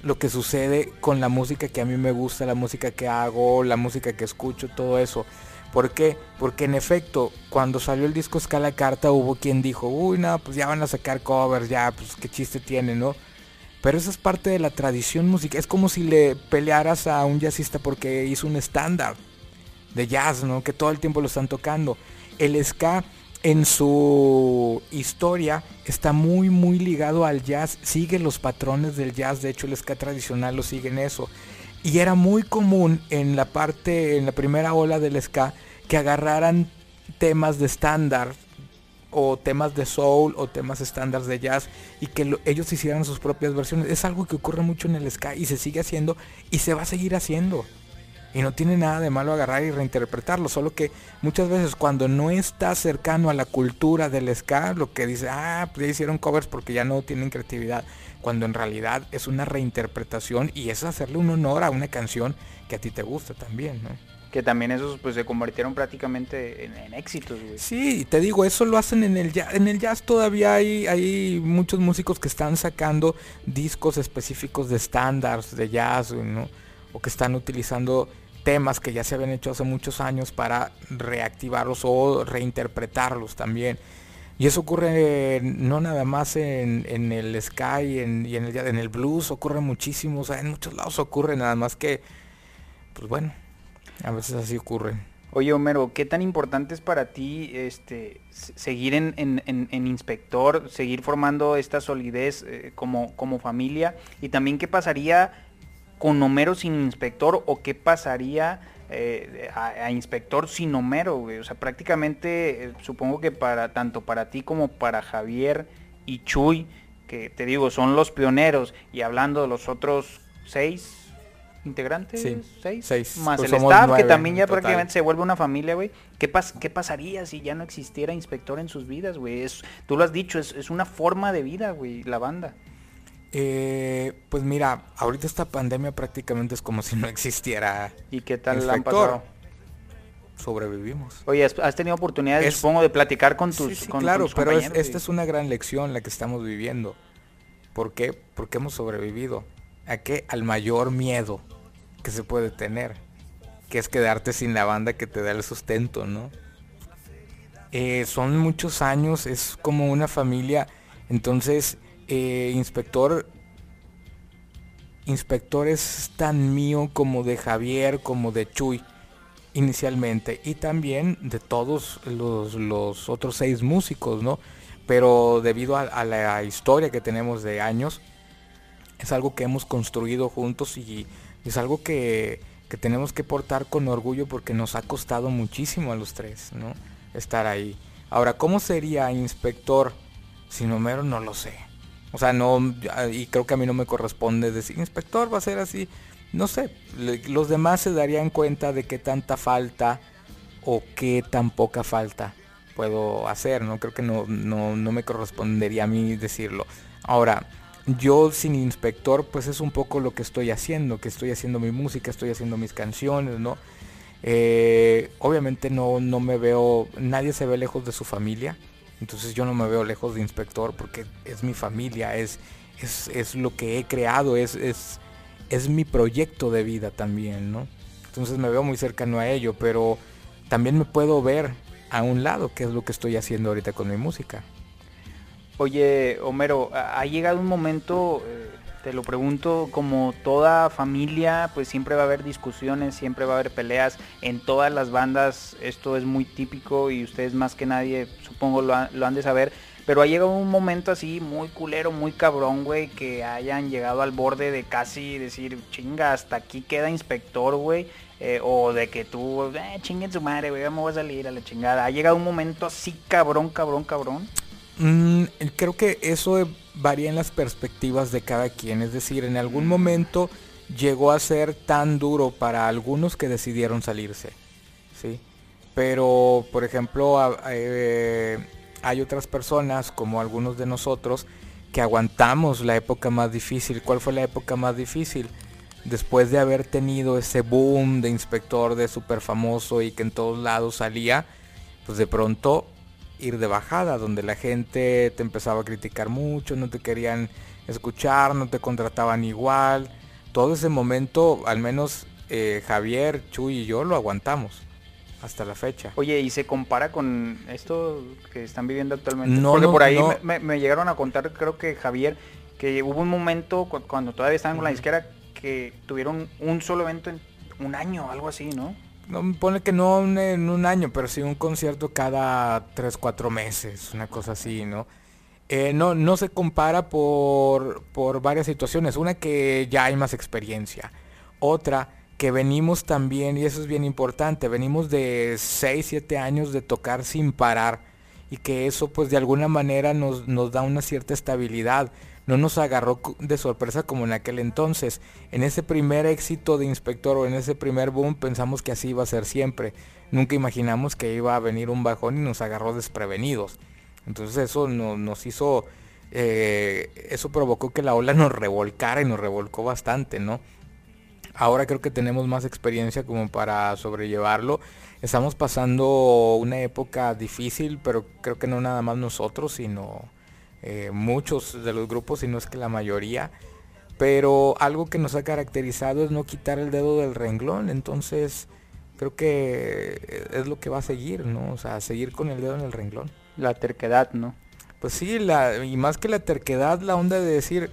lo que sucede con la música que a mí me gusta, la música que hago, la música que escucho, todo eso. ¿Por qué? Porque en efecto, cuando salió el disco Escala Carta hubo quien dijo, uy, no, pues ya van a sacar covers, ya, pues qué chiste tiene, ¿no? Pero eso es parte de la tradición musical. Es como si le pelearas a un jazzista porque hizo un estándar de jazz, ¿no? Que todo el tiempo lo están tocando. El ska en su historia está muy muy ligado al jazz, sigue los patrones del jazz, de hecho el ska tradicional lo sigue en eso. Y era muy común en la parte, en la primera ola del ska, que agarraran temas de estándar o temas de soul o temas estándares de jazz y que ellos hicieran sus propias versiones. Es algo que ocurre mucho en el ska y se sigue haciendo y se va a seguir haciendo. Y no tiene nada de malo agarrar y reinterpretarlo, solo que muchas veces cuando no está cercano a la cultura del ska, lo que dice, ah, pues ya hicieron covers porque ya no tienen creatividad, cuando en realidad es una reinterpretación y es hacerle un honor a una canción que a ti te gusta también, ¿no? que también esos pues se convirtieron prácticamente en, éxitos, güey. Sí, te digo, eso lo hacen en el jazz. En el jazz todavía hay, hay muchos músicos que están sacando discos específicos de estándares de jazz, ¿no? O que están utilizando temas que ya se habían hecho hace muchos años para reactivarlos o reinterpretarlos también. Y eso ocurre no nada más en, el sky en, y en el, en el blues, ocurre muchísimo, o sea, en muchos lados ocurre, nada más que, pues bueno, a veces así ocurre. Oye, Homero, ¿qué tan importante es para ti este, seguir en, inspector, seguir formando esta solidez eh, como, como familia? Y también, ¿qué pasaría con Homero sin inspector o qué pasaría eh, a, inspector sin Homero? O sea, prácticamente eh, supongo que para tanto para ti como para Javier y Chuy, que te digo, son los pioneros, y hablando de los otros seis, integrantes, seis, más pues el staff, que también ya prácticamente se vuelve una familia, güey. ¿Qué, ¿Qué pasaría si ya no existiera inspector en sus vidas, güey? Tú lo has dicho, es, una forma de vida, güey, la banda. Eh, pues mira, ahorita esta pandemia prácticamente es como si no existiera. ¿Y qué tal la han pasado? Sobrevivimos. Oye, has tenido oportunidades, supongo, de platicar con tus, sí, claro, pero esta es una gran lección la que estamos viviendo. ¿Por qué? Porque hemos sobrevivido. ¿A qué? Al mayor miedo que se puede tener, que es quedarte sin la banda que te da el sustento, ¿no? Eh, son muchos años, es como una familia, entonces, eh, inspector, inspector es tan mío como de Javier, como de Chuy, inicialmente, y también de todos los, otros seis músicos, ¿no? Pero debido a la historia que tenemos de años, es algo que hemos construido juntos y es algo que, tenemos que portar con orgullo porque nos ha costado muchísimo a los tres, ¿no? Estar ahí. Ahora, ¿cómo sería inspector sin Homero? No lo sé. O sea, no, y creo que a mí no me corresponde decir, inspector va a ser así. No sé, los demás se darían cuenta de qué tanta falta o qué tan poca falta puedo hacer, ¿no? Creo que no, no, no me correspondería a mí decirlo. Ahora, yo sin inspector pues es un poco lo que estoy haciendo, que estoy haciendo mi música, estoy haciendo mis canciones, ¿no? Eh, obviamente no, no me veo, nadie se ve lejos de su familia, entonces yo no me veo lejos de inspector porque es mi familia, es, es, lo que he creado, es, es, es mi proyecto de vida también, ¿no? Entonces me veo muy cercano a ello, pero también me puedo ver a un lado, que es lo que estoy haciendo ahorita con mi música. Oye, Homero, ha llegado un momento, eh, te lo pregunto, como toda familia, pues siempre va a haber discusiones, siempre va a haber peleas. En todas las bandas esto es muy típico y ustedes más que nadie supongo lo, han de saber. Pero ha llegado un momento así muy culero, muy cabrón, güey, que hayan llegado al borde de casi decir, chinga, hasta aquí queda inspector, güey. Eh, o de que tú, eh, chinguen su madre, güey, me voy a salir a la chingada. Ha llegado un momento así cabrón, cabrón, cabrón. Mm, creo que eso varía en las perspectivas de cada quien. Es decir, en algún momento llegó a ser tan duro para algunos que decidieron salirse. ¿sí? Pero, por ejemplo, eh, hay otras personas, como algunos de nosotros, que aguantamos la época más difícil. ¿Cuál fue la época más difícil? Después de haber tenido ese boom de inspector de súper famoso y que en todos lados salía, pues de pronto ir de bajada, donde la gente te empezaba a criticar mucho, no te querían escuchar, no te contrataban igual. Todo ese momento, al menos eh, Javier, Chuy y yo lo aguantamos hasta la fecha. Oye, ¿y se compara con esto que están viviendo actualmente? No, Porque por ahí me, llegaron a contar, creo que Javier, que hubo un momento cuando todavía estaban con la disquera que tuvieron un solo evento en un año, algo así, ¿no? No pone que no en un año, pero sí un concierto cada 3, 4 meses, una cosa así, ¿no? Eh, no, no se compara por, por varias situaciones. Una que ya hay más experiencia. Otra que venimos también, y eso es bien importante, venimos de 6, 7 años de tocar sin parar. y que eso pues de alguna manera nos, nos da una cierta estabilidad. No nos agarró de sorpresa como en aquel entonces. En ese primer éxito de Inspector o en ese primer boom pensamos que así iba a ser siempre. Nunca imaginamos que iba a venir un bajón y nos agarró desprevenidos. Entonces eso nos hizo, eh, eso provocó que la ola nos revolcara y nos revolcó bastante, ¿no? Ahora creo que tenemos más experiencia como para sobrellevarlo. Estamos pasando una época difícil, pero creo que no nada más nosotros, sino eh, muchos de los grupos, si no es que la mayoría. Pero algo que nos ha caracterizado es no quitar el dedo del renglón. Entonces creo que es lo que va a seguir, ¿no? O sea, seguir con el dedo en el renglón. La terquedad, ¿no? Pues sí, la, y más que la terquedad, la onda de decir,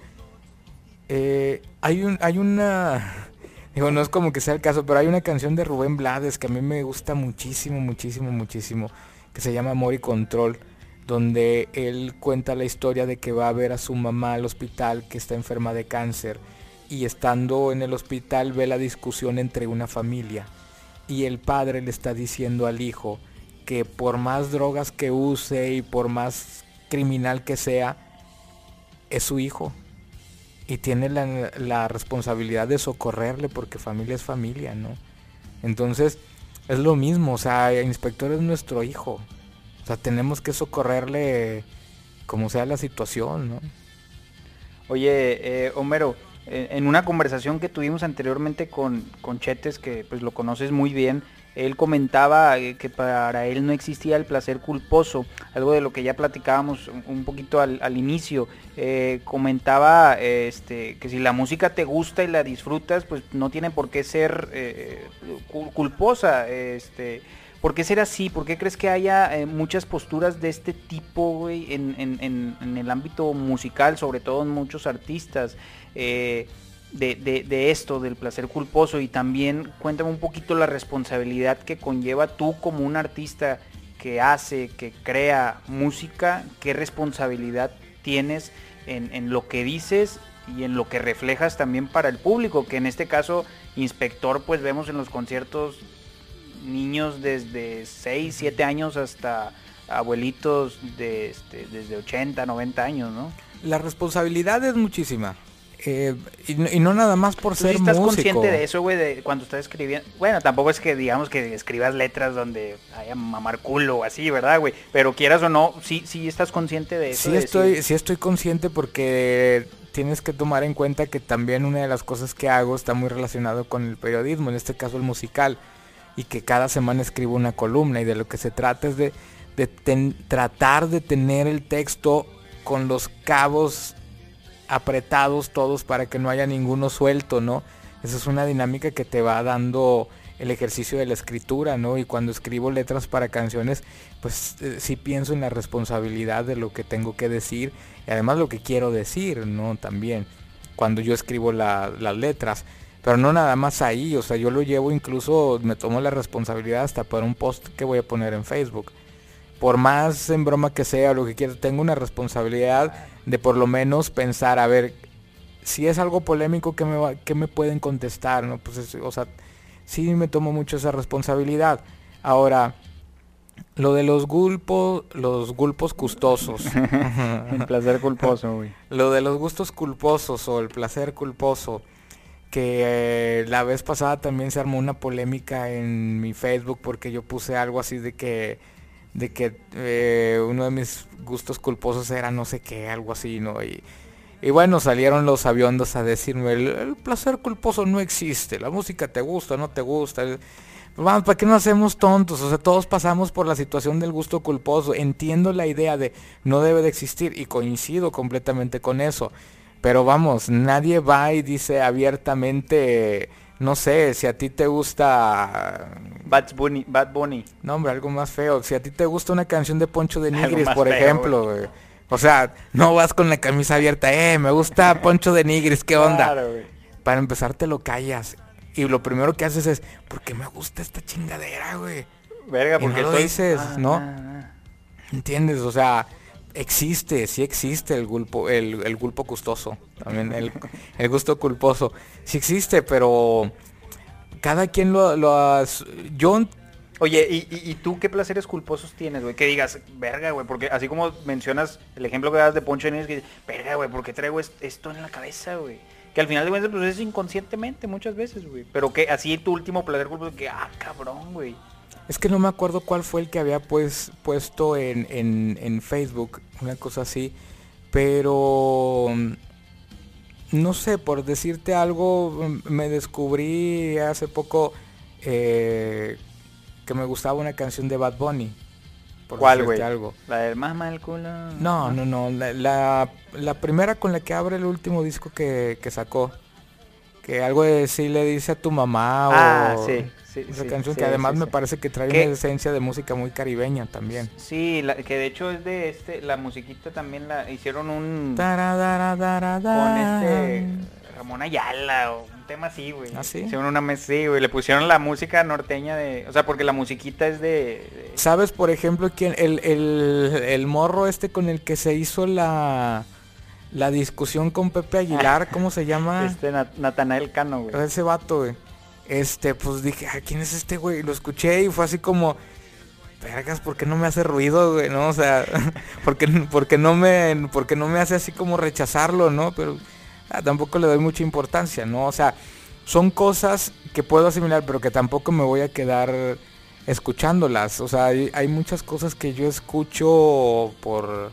eh, hay, un, hay una Digo, no es como que sea el caso, pero hay una canción de Rubén Blades que a mí me gusta muchísimo, muchísimo, muchísimo, que se llama Amor y Control, donde él cuenta la historia de que va a ver a su mamá al hospital que está enferma de cáncer y estando en el hospital ve la discusión entre una familia y el padre le está diciendo al hijo que por más drogas que use y por más criminal que sea, es su hijo y tiene la, responsabilidad de socorrerle porque familia es familia, ¿no? Entonces es lo mismo, o sea, inspector es nuestro hijo, o sea, tenemos que socorrerle como sea la situación, ¿no? Oye, eh, Homero, eh, en una conversación que tuvimos anteriormente con, con Chetes, que pues lo conoces muy bien, él comentaba eh, que para él no existía el placer culposo, algo de lo que ya platicábamos un poquito al, inicio. Eh, comentaba este, que si la música te gusta y la disfrutas, pues no tiene por qué ser culposa. Este, ¿Por qué ser así? ¿Por qué crees que haya muchas posturas de este tipo en, el ámbito musical, sobre todo en muchos artistas? de, esto, del placer culposo y también cuéntame un poquito la responsabilidad que conlleva tú como un artista que hace, que crea música, qué responsabilidad tienes en, lo que dices y en lo que reflejas también para el público, que en este caso, inspector, pues vemos en los conciertos niños desde 6, 7 años hasta abuelitos de, este, desde 80, 90 años, ¿no? La responsabilidad es muchísima. Eh, y, no nada más por ser estás consciente de eso, güey, de cuando estás escribiendo. Bueno, tampoco es que digamos que escribas letras donde haya mamar culo o así, ¿verdad, güey? Pero quieras o no, sí, sí estás consciente de eso. Sí estoy, sí estoy consciente porque tienes que tomar en cuenta que también una de las cosas que hago está muy relacionado con el periodismo, en este caso el musical, y que cada semana escribo una columna y de lo que se trata es de, tratar de tener el texto con los cabos apretados todos para que no haya ninguno suelto, ¿no? Esa es una dinámica que te va dando el ejercicio de la escritura, ¿no? Y cuando escribo letras para canciones, pues eh, sí pienso en la responsabilidad de lo que tengo que decir y además lo que quiero decir, ¿no? También cuando yo escribo las letras. Pero no nada más ahí, o sea, yo lo llevo incluso, me tomo la responsabilidad hasta para un post que voy a poner en Facebook por más en broma que sea, lo que quiera, tengo una responsabilidad de por lo menos pensar, a ver, si es algo polémico, ¿qué me, va, me pueden contestar? ¿no? Pues o sea, sí me tomo mucho esa responsabilidad. Ahora, lo de los gulpos, los gulpos gustosos. el placer culposo, güey. Lo de los gustos culposos o el placer culposo. Que eh, la vez pasada también se armó una polémica en mi Facebook porque yo puse algo así de que de que eh, uno de mis gustos culposos era no sé qué, algo así, ¿no? Y, y bueno, salieron los aviondos a decirme, el, placer culposo no existe, la música te gusta, no te gusta. Vamos, ¿para qué no hacemos tontos? O sea, todos pasamos por la situación del gusto culposo. Entiendo la idea de no debe de existir y coincido completamente con eso. Pero vamos, nadie va y dice abiertamente no sé, si a ti te gusta... Bad Bunny, Bad Bunny. No, hombre, algo más feo. Si a ti te gusta una canción de Poncho de Nigris, por ejemplo, O sea, no vas con la camisa abierta, eh, me gusta Poncho de Nigris, ¿qué onda? Para empezar te lo callas. Y lo primero que haces es, ¿por qué me gusta esta chingadera, güey? Verga, porque no lo dices, ah, ¿no? Ah, ah. ¿Entiendes? O sea, existe, sí existe el gulpo, el, el gulpo gustoso, también el, el, gusto culposo, sí existe, pero cada quien lo, lo yo Oye, ¿y, tú qué placeres culposos tienes, güey? Que digas, verga, güey, porque así como mencionas el ejemplo que das de Poncho Inés, que verga, güey, ¿por qué traigo esto en la cabeza, güey? Que al final de cuentas, pues es inconscientemente muchas veces, güey. Pero que así tu último placer culposo, que, ah, cabrón, güey. Es que no me acuerdo cuál fue el que había pues, puesto en, en, en Facebook, una cosa así. Pero no sé, por decirte algo, me descubrí hace poco eh, que me gustaba una canción de Bad Bunny. Por ¿Cuál, güey? Algo. ¿La del más mal culo? No, no, no. La, la, primera con la que abre el último disco que, que sacó. Que algo de sí le dice a tu mamá ah, sí, sí. Esa canción que además me parece que trae una esencia de música muy caribeña también. Sí, que de hecho es de este, la musiquita también la hicieron un... con este Ramón Ayala o tema así, güey. ¿Ah, sí? Hicieron una mesa, sí, güey. Le pusieron la música norteña de... O sea, porque la musiquita es de... ¿Sabes, por ejemplo, quién? El, el, el, morro este con el que se hizo la... La discusión con Pepe Aguilar, ¿cómo se llama? Este, Natanael Cano, güey. Ese vato, güey. Este, pues dije, ¿quién es este, güey? Lo escuché y fue así como... Vergas, ¿por qué no me hace ruido, güey? ¿No? O sea, porque, porque no me, no me hace así como rechazarlo, ¿no? Pero Ah, tampoco le doy mucha importancia, ¿no? O sea, son cosas que puedo asimilar, pero que tampoco me voy a quedar escuchándolas. O sea, hay, muchas cosas que yo escucho por,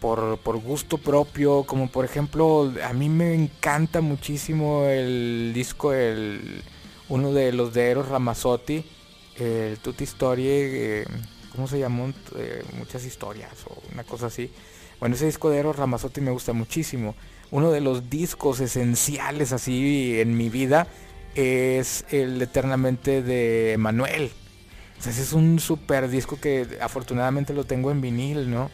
por, por, gusto propio, como por ejemplo, a mí me encanta muchísimo el disco, el, uno de los de Eros Ramazzotti, el Tutti Storie, eh, ¿cómo se llamó? Eh, muchas historias o una cosa así. Bueno, ese disco de Eros Ramazzotti me gusta muchísimo uno de los discos esenciales así en mi vida es el Eternamente de Manuel. Ese es un super disco que afortunadamente lo tengo en vinil, ¿no?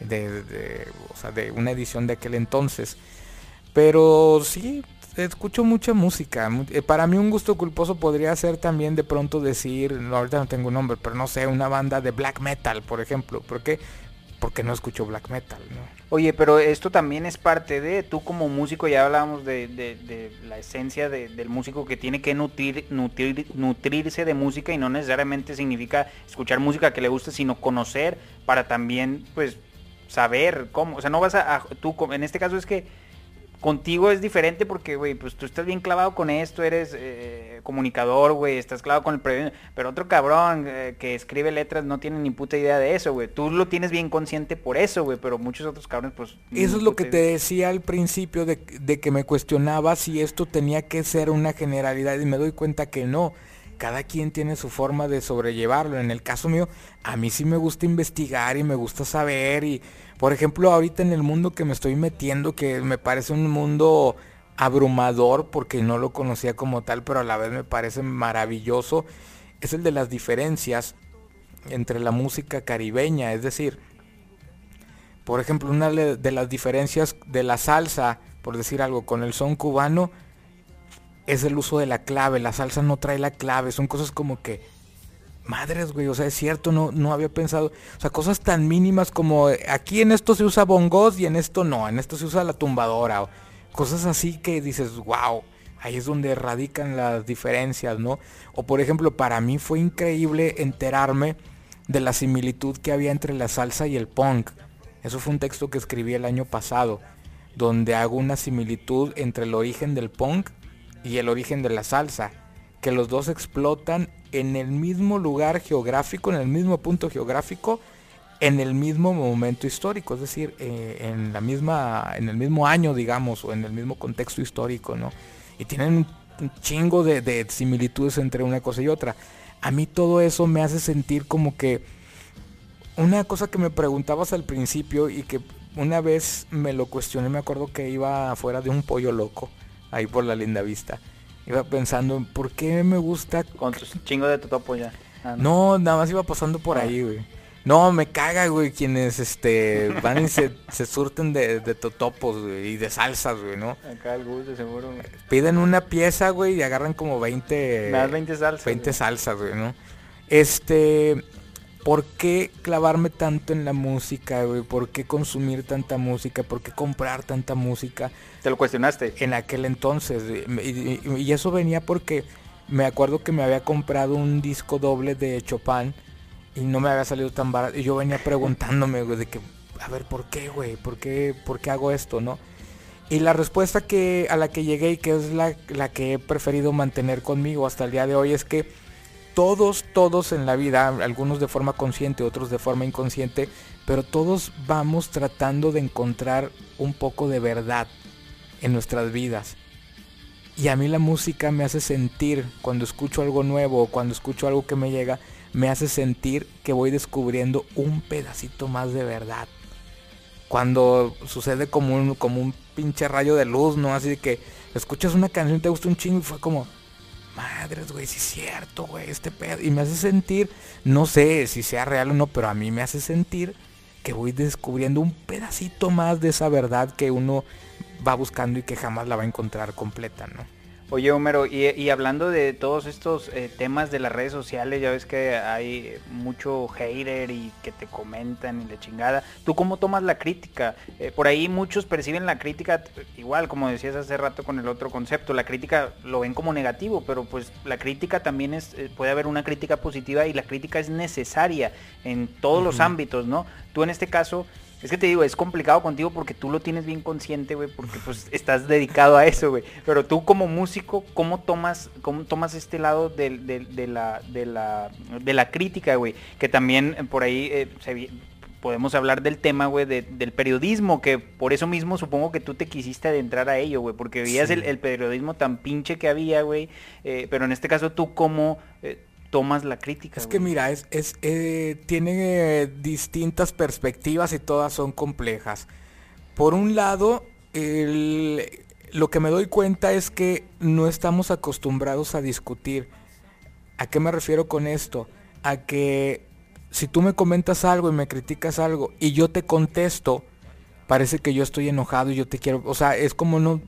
De, o sea, de una edición de aquel entonces. Pero sí, escucho mucha música. Eh, para mí un gusto culposo podría ser también de pronto decir, no, ahorita no tengo un nombre, pero no sé, una banda de black metal, por ejemplo. ¿Por qué? Porque no escucho black metal, ¿no? Oye, pero esto también es parte de, tú como músico, ya hablábamos de, la esencia del músico que tiene que nutrir, nutrir, nutrirse de música y no necesariamente significa escuchar música que le guste, sino conocer para también, pues, saber cómo, o sea, no vas a, a tú, en este caso es que Contigo es diferente porque, güey, pues tú estás bien clavado con esto, eres eh, comunicador, güey, estás clavado con el premio. Pero otro cabrón eh, que escribe letras no tiene ni puta idea de eso, güey. Tú lo tienes bien consciente por eso, güey, pero muchos otros cabrones, pues... Eso es lo que te decía al principio de, de que me cuestionaba si esto tenía que ser una generalidad y me doy cuenta que no cada quien tiene su forma de sobrellevarlo. En el caso mío, a mí sí me gusta investigar y me gusta saber y por ejemplo, ahorita en el mundo que me estoy metiendo, que me parece un mundo abrumador porque no lo conocía como tal, pero a la vez me parece maravilloso, es el de las diferencias entre la música caribeña. Es decir, por ejemplo, una de las diferencias de la salsa, por decir algo, con el son cubano, es el uso de la clave. La salsa no trae la clave, son cosas como que Madres, güey, o sea, es cierto, no, no había pensado. O sea, cosas tan mínimas como aquí en esto se usa bongos y en esto no, en esto se usa la tumbadora. O cosas así que dices, wow, ahí es donde radican las diferencias, ¿no? O por ejemplo, para mí fue increíble enterarme de la similitud que había entre la salsa y el punk. Eso fue un texto que escribí el año pasado, donde hago una similitud entre el origen del punk y el origen de la salsa, que los dos explotan en el mismo lugar geográfico, en el mismo punto geográfico, en el mismo momento histórico, es decir, eh, en la misma, en el mismo año, digamos, o en el mismo contexto histórico, ¿no? Y tienen un chingo de, de similitudes entre una cosa y otra. A mí todo eso me hace sentir como que una cosa que me preguntabas al principio y que una vez me lo cuestioné, me acuerdo que iba afuera de un pollo loco, ahí por la linda vista Iba pensando, ¿por qué me gusta? Con tus chingos de totopo ya. Ah, no. nada más iba pasando por ahí, güey. No, me caga, güey, quienes este van y se, surten de, de, totopos, güey, y de salsas, güey, ¿no? Acá el gusto, seguro. Piden una pieza, güey, y agarran como 20... Me 20 salsas. 20 salsas, güey, ¿no? Este, ¿por qué clavarme tanto en la música, güey? ¿Por qué consumir tanta música? ¿Por qué comprar tanta música? ¿Te lo cuestionaste? En aquel entonces. Y, eso venía porque me acuerdo que me había comprado un disco doble de Chopin y no me había salido tan barato. Y yo venía preguntándome, güey, de que, a ver, ¿por qué, güey? ¿Por qué, ¿Por qué hago esto, no? Y la respuesta que, a la que llegué y que es la, la que he preferido mantener conmigo hasta el día de hoy es que todos, todos en la vida, algunos de forma consciente, otros de forma inconsciente, pero todos vamos tratando de encontrar un poco de verdad en nuestras vidas. Y a mí la música me hace sentir, cuando escucho algo nuevo o cuando escucho algo que me llega, me hace sentir que voy descubriendo un pedacito más de verdad. Cuando sucede como un, como un pinche rayo de luz, ¿no? Así que escuchas una canción, te gusta un chingo y fue como, madres, güey, sí es cierto, güey, este pedo. Y me hace sentir, no sé si sea real o no, pero a mí me hace sentir que voy descubriendo un pedacito más de esa verdad que uno va buscando y que jamás la va a encontrar completa, ¿no? Oye, Homero, y, hablando de todos estos eh, temas de las redes sociales, ya ves que hay mucho hater y que te comentan y la chingada. ¿Tú cómo tomas la crítica? Eh, por ahí muchos perciben la crítica, igual como decías hace rato con el otro concepto, la crítica lo ven como negativo, pero pues la crítica también es, eh, puede haber una crítica positiva y la crítica es necesaria en todos los ámbitos, ¿no? Tú en este caso, es que te digo, es complicado contigo porque tú lo tienes bien consciente, güey, porque pues estás dedicado a eso, güey. Pero tú como músico, ¿cómo tomas, cómo tomas este lado de, la, de, la, de la crítica, güey? Que también eh, por ahí eh, podemos hablar del tema, güey, del periodismo, que por eso mismo supongo que tú te quisiste adentrar a ello, güey, porque veías el, periodismo tan pinche que había, güey. Eh, pero en este caso tú como tomas la crítica. Es que mira, es, es eh, tiene distintas perspectivas y todas son complejas. Por un lado, lo que me doy cuenta es que no estamos acostumbrados a discutir. ¿A qué me refiero con esto? A que si tú me comentas algo y me criticas algo y yo te contesto, parece que yo estoy enojado y yo te quiero, o sea, es como no,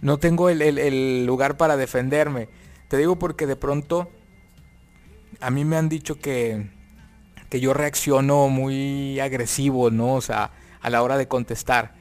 no tengo el lugar para defenderme. Te digo porque de pronto a mí me han dicho que, que yo reacciono muy agresivo, ¿no? O sea, a la hora de contestar.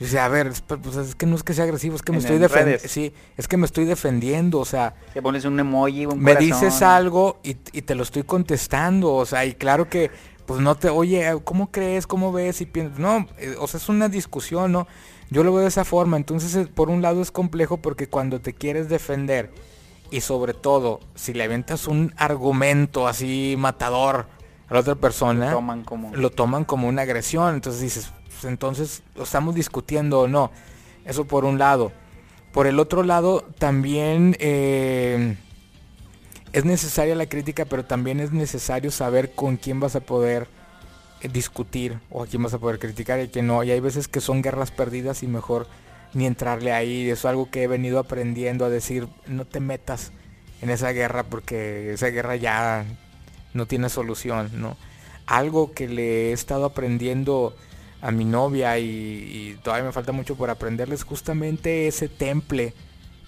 Yo decía, a ver, pues es que no es que sea agresivo, es que me estoy defendiendo. Sí, es que me estoy defendiendo, o sea. Te pones un emoji, un Me dices algo y, y, te lo estoy contestando, o sea, y claro que, pues no te, oye, ¿cómo crees? ¿Cómo ves? Y piensas, no, eh, o sea, es una discusión, ¿no? Yo lo veo de esa forma, entonces eh, por un lado es complejo porque cuando te quieres defender y sobre todo, si le aventas un argumento así matador a la otra persona, lo toman como, una agresión. Entonces dices, pues entonces lo estamos discutiendo o no. Eso por un lado. Por el otro lado, también eh, es necesaria la crítica, pero también es necesario saber con quién vas a poder eh, discutir o a quién vas a poder criticar y a quién no. Y hay veces que son guerras perdidas y mejor ni entrarle ahí. Eso es algo que he venido aprendiendo a decir, no te metas en esa guerra porque esa guerra ya no tiene solución, ¿no? Algo que le he estado aprendiendo a mi novia y, todavía me falta mucho por aprenderles justamente ese temple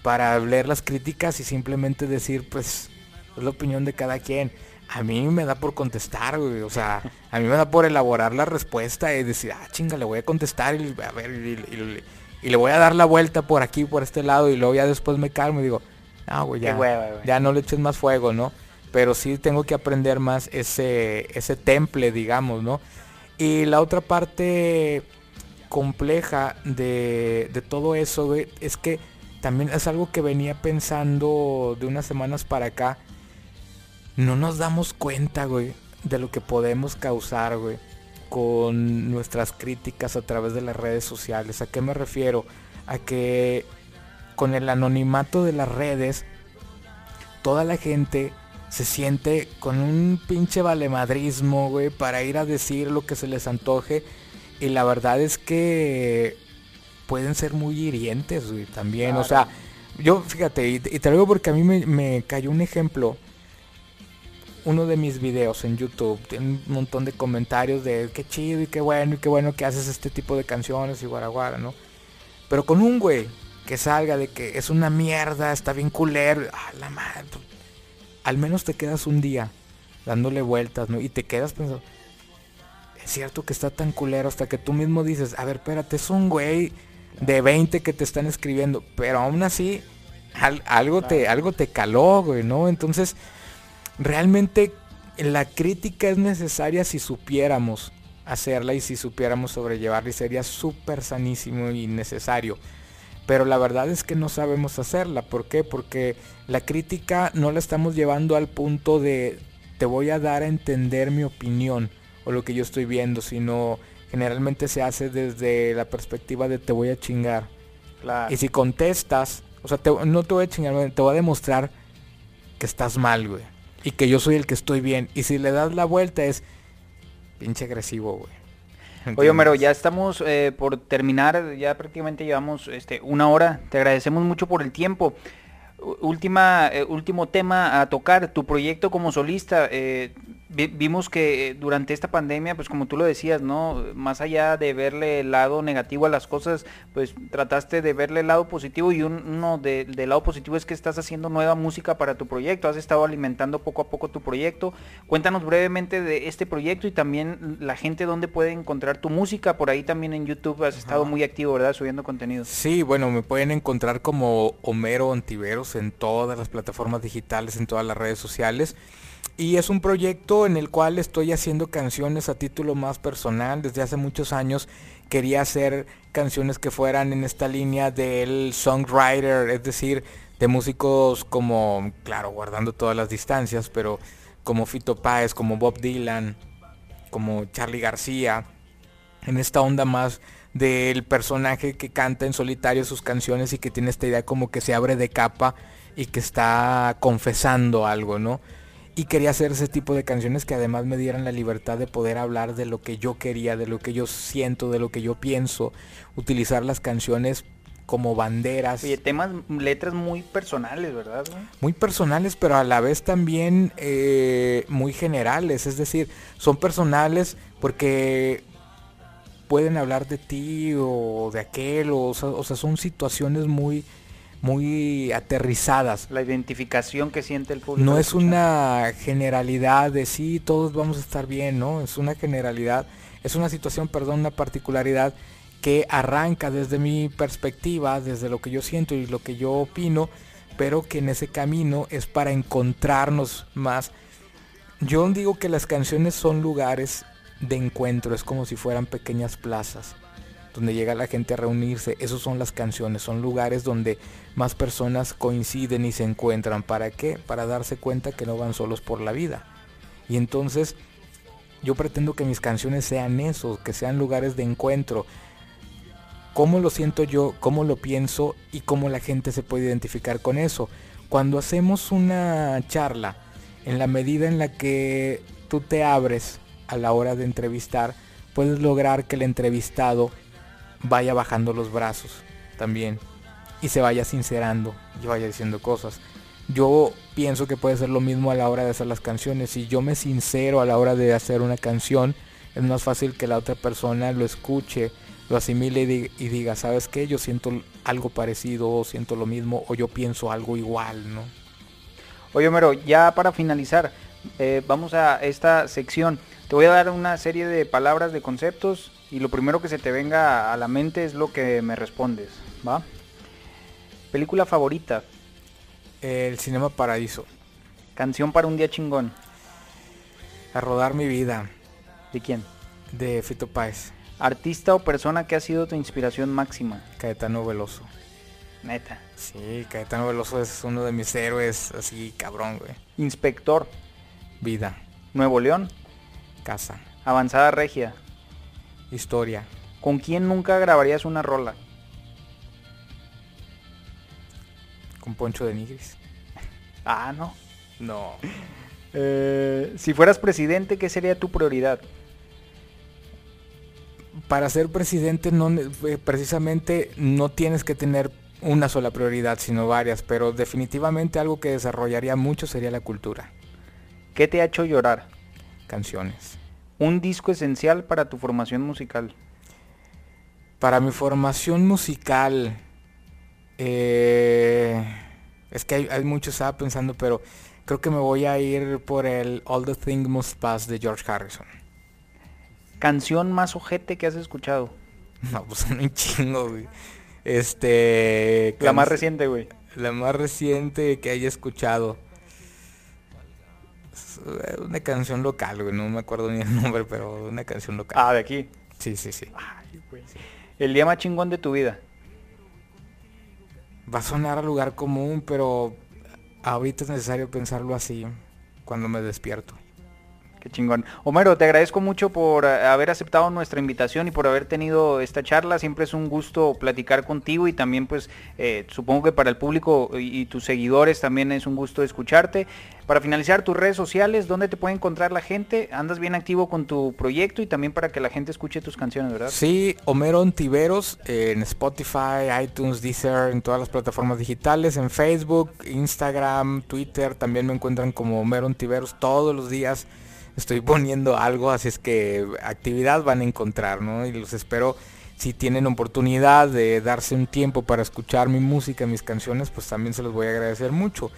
para leer las críticas y simplemente decir, pues, es la opinión de cada quien. A mí me da por contestar, O sea, a mí me da por elaborar la respuesta y decir, ah, chinga, le voy a contestar y a ver, y, le voy a dar la vuelta por aquí, por este lado, y luego ya después me calmo y digo, no, güey, ya, ya no le eches más fuego, ¿no? Pero sí tengo que aprender más ese, ese temple, digamos, ¿no? Y la otra parte compleja de, de todo eso, güey, es que también es algo que venía pensando de unas semanas para acá. No nos damos cuenta, güey, de lo que podemos causar, güey con nuestras críticas a través de las redes sociales. ¿A qué me refiero? A que con el anonimato de las redes, toda la gente se siente con un pinche valemadrismo, güey, para ir a decir lo que se les antoje. Y la verdad es que pueden ser muy hirientes, güey, también. O sea, yo, fíjate, y, te lo digo porque a mí me, me cayó un ejemplo uno de mis videos en YouTube tiene un montón de comentarios de qué chido y qué bueno y qué bueno que haces este tipo de canciones y guaraguara, ¿no? Pero con un güey que salga de que es una mierda, está bien culero, ah, la madre, pues, al menos te quedas un día dándole vueltas, ¿no? Y te quedas pensando, es cierto que está tan culero hasta que tú mismo dices, a ver, espérate, es un güey de 20 que te están escribiendo, pero aún así algo, te, algo te caló, güey, ¿no? Entonces, realmente la crítica es necesaria si supiéramos hacerla y si supiéramos sobrellevarla y sería súper sanísimo y necesario. Pero la verdad es que no sabemos hacerla. ¿Por qué? Porque la crítica no la estamos llevando al punto de te voy a dar a entender mi opinión o lo que yo estoy viendo, sino generalmente se hace desde la perspectiva de te voy a chingar. Y si contestas, o sea, no te voy a chingar, te voy a demostrar que estás mal, güey. Y que yo soy el que estoy bien. Y si le das la vuelta es pinche agresivo, güey. Oye, Homero, ya estamos eh, por terminar, ya prácticamente llevamos este, una hora. Te agradecemos mucho por el tiempo última, eh, último tema a tocar, tu proyecto como solista. Eh, vimos que durante esta pandemia, pues como tú lo decías, ¿no? Más allá de verle el lado negativo a las cosas, pues trataste de verle el lado positivo y uno del lado positivo es que estás haciendo nueva música para tu proyecto, has estado alimentando poco a poco tu proyecto. Cuéntanos brevemente de este proyecto y también la gente dónde puede encontrar tu música. Por ahí también en YouTube has estado muy activo, ¿verdad? Subiendo contenido. Sí, bueno, me pueden encontrar como Homero Antiveros en todas las plataformas digitales, en todas las redes sociales. Y es un proyecto en el cual estoy haciendo canciones a título más personal. Desde hace muchos años quería hacer canciones que fueran en esta línea del songwriter, es decir, de músicos como, claro, guardando todas las distancias, pero como Fito Páez, como Bob Dylan, como Charlie García, en esta onda más del personaje que canta en solitario sus canciones y que tiene esta idea como que se abre de capa y que está confesando algo, ¿no? Y quería hacer ese tipo de canciones que además me dieran la libertad de poder hablar de lo que yo quería, de lo que yo siento, de lo que yo pienso, utilizar las canciones como banderas. Oye, temas, letras muy personales, ¿verdad? Muy personales, pero a la vez también eh, muy generales. Es decir, son personales porque pueden hablar de ti o de aquel, o, o sea, son situaciones muy muy aterrizadas. La identificación que siente el público. No es una generalidad de sí, todos vamos a estar bien, ¿no? Es una generalidad, es una situación, perdón, una particularidad que arranca desde mi perspectiva, desde lo que yo siento y lo que yo opino, pero que en ese camino es para encontrarnos más. Yo digo que las canciones son lugares de encuentro, es como si fueran pequeñas plazas donde llega la gente a reunirse. Esos son las canciones, son lugares donde más personas coinciden y se encuentran. ¿Para qué? Para darse cuenta que no van solos por la vida. Y entonces yo pretendo que mis canciones sean eso, que sean lugares de encuentro. ¿Cómo lo siento yo? ¿Cómo lo pienso? Y cómo la gente se puede identificar con eso. Cuando hacemos una charla, en la medida en la que tú te abres a la hora de entrevistar, puedes lograr que el entrevistado vaya bajando los brazos también y se vaya sincerando y vaya diciendo cosas. Yo pienso que puede ser lo mismo a la hora de hacer las canciones. Si yo me sincero a la hora de hacer una canción, es más fácil que la otra persona lo escuche, lo asimile y, diga, ¿sabes qué? Yo siento algo parecido, o siento lo mismo, o yo pienso algo igual, ¿no? Oye, Homero, ya para finalizar, eh, vamos a esta sección. Te voy a dar una serie de palabras, de conceptos, y lo primero que se te venga a la mente es lo que me respondes, ¿va? Película favorita. El Cinema Paraíso. Canción para un día chingón. A rodar mi vida. ¿De quién? De Fito Páez. Artista o persona que ha sido tu inspiración máxima. Caetano Veloso. Neta. Sí, Caetano Veloso es uno de mis héroes, así cabrón, güey. Inspector. Vida. Nuevo León. Casa. Avanzada Regia. Historia. ¿Con quién nunca grabarías una rola? Con Poncho de Nigris. Ah, no. No. Eh, si fueras presidente, ¿qué sería tu prioridad? Para ser presidente no eh, precisamente no tienes que tener una sola prioridad, sino varias, pero definitivamente algo que desarrollaría mucho sería la cultura. ¿Qué te ha hecho llorar? Canciones. Un disco esencial para tu formación musical. Para mi formación musical, eh, es que hay, hay mucho, estaba pensando, pero creo que me voy a ir por el All the Things Must Pass de George Harrison. ¿Canción más ojete que has escuchado? No, pues un chingo, güey. Este... La más reciente, güey. La más reciente que haya escuchado. Una canción local, güey. No me acuerdo ni el nombre, pero una canción local. Ah, de aquí. Sí, sí, sí. El día más chingón de tu vida. Va a sonar a lugar común, pero ahorita es necesario pensarlo así cuando me despierto. Qué chingón. Homero, te agradezco mucho por eh, haber aceptado nuestra invitación y por haber tenido esta charla. Siempre es un gusto platicar contigo y también pues eh, supongo que para el público y, tus seguidores también es un gusto escucharte. Para finalizar, tus redes sociales, ¿dónde te puede encontrar la gente? Andas bien activo con tu proyecto y también para que la gente escuche tus canciones, ¿verdad? Sí, Homero Ontiveros en Spotify, iTunes, Deezer, en todas las plataformas digitales, en Facebook, Instagram, Twitter, también me encuentran como Homero Ontiveros todos los días estoy poniendo algo, así es que actividad van a encontrar, ¿no? Y los espero, si tienen oportunidad de darse un tiempo para escuchar mi música, mis canciones, pues también se los voy a agradecer mucho.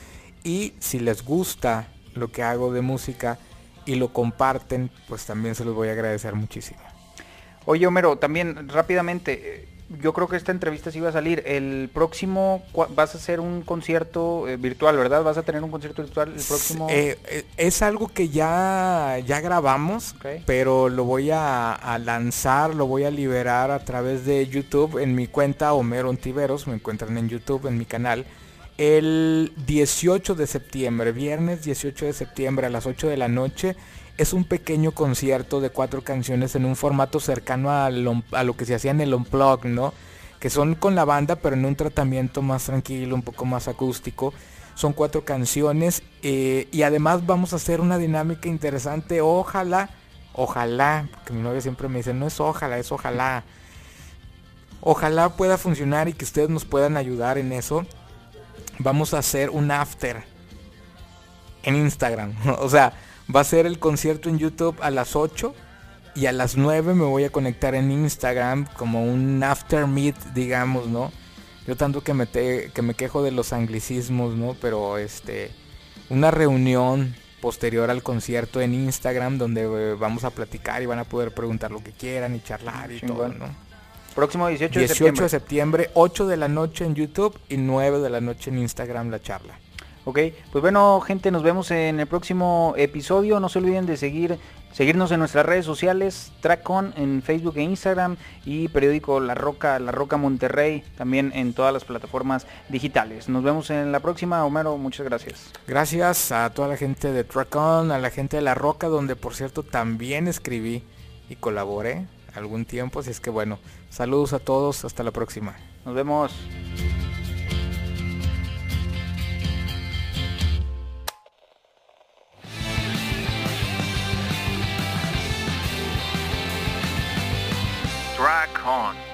Y si les gusta lo que hago de música y lo comparten, pues también se los voy a agradecer muchísimo. Oye, Homero, también rápidamente, yo creo que esta entrevista sí va a salir. El próximo vas a hacer un concierto eh, virtual, ¿verdad? Vas a tener un concierto virtual el próximo. Eh, eh, es algo que ya, ya grabamos, pero lo voy a, lanzar, lo voy a liberar a través de YouTube en mi cuenta Homero Ontiveros. Me encuentran en YouTube, en mi canal. El 18 de septiembre, viernes 18 de septiembre a las 8 de la noche es un pequeño concierto de cuatro canciones en un formato cercano a lo, que se hacía en el Unplug, ¿no? Que son con la banda, pero en un tratamiento más tranquilo, un poco más acústico. Son cuatro canciones eh, y además vamos a hacer una dinámica interesante. Ojalá, ojalá, que mi novia siempre me dice, no es ojalá, es ojalá. Ojalá pueda funcionar y que ustedes nos puedan ayudar en eso. Vamos a hacer un after en Instagram. o sea, Va a ser el concierto en YouTube a las 8 y a las 9 me voy a conectar en Instagram como un after meet, digamos, ¿no? Yo tanto que me, que me quejo de los anglicismos, ¿no? Pero este, una reunión posterior al concierto en Instagram donde eh, vamos a platicar y van a poder preguntar lo que quieran y charlar y todo, ¿no? Próximo 18 de 18 de septiembre, 8 de la noche en YouTube y 9 de la noche en Instagram la charla. Ok, pues bueno gente, nos vemos en el próximo episodio. No se olviden de seguir, seguirnos en nuestras redes sociales, Trackon en Facebook e Instagram y periódico La Roca, La Roca Monterrey, también en todas las plataformas digitales. Nos vemos en la próxima, Homero, muchas gracias. Gracias a toda la gente de Trackon, a la gente de La Roca, donde por cierto también escribí y colaboré algún tiempo, así es que bueno, saludos a todos, hasta la próxima. Nos vemos. Rock.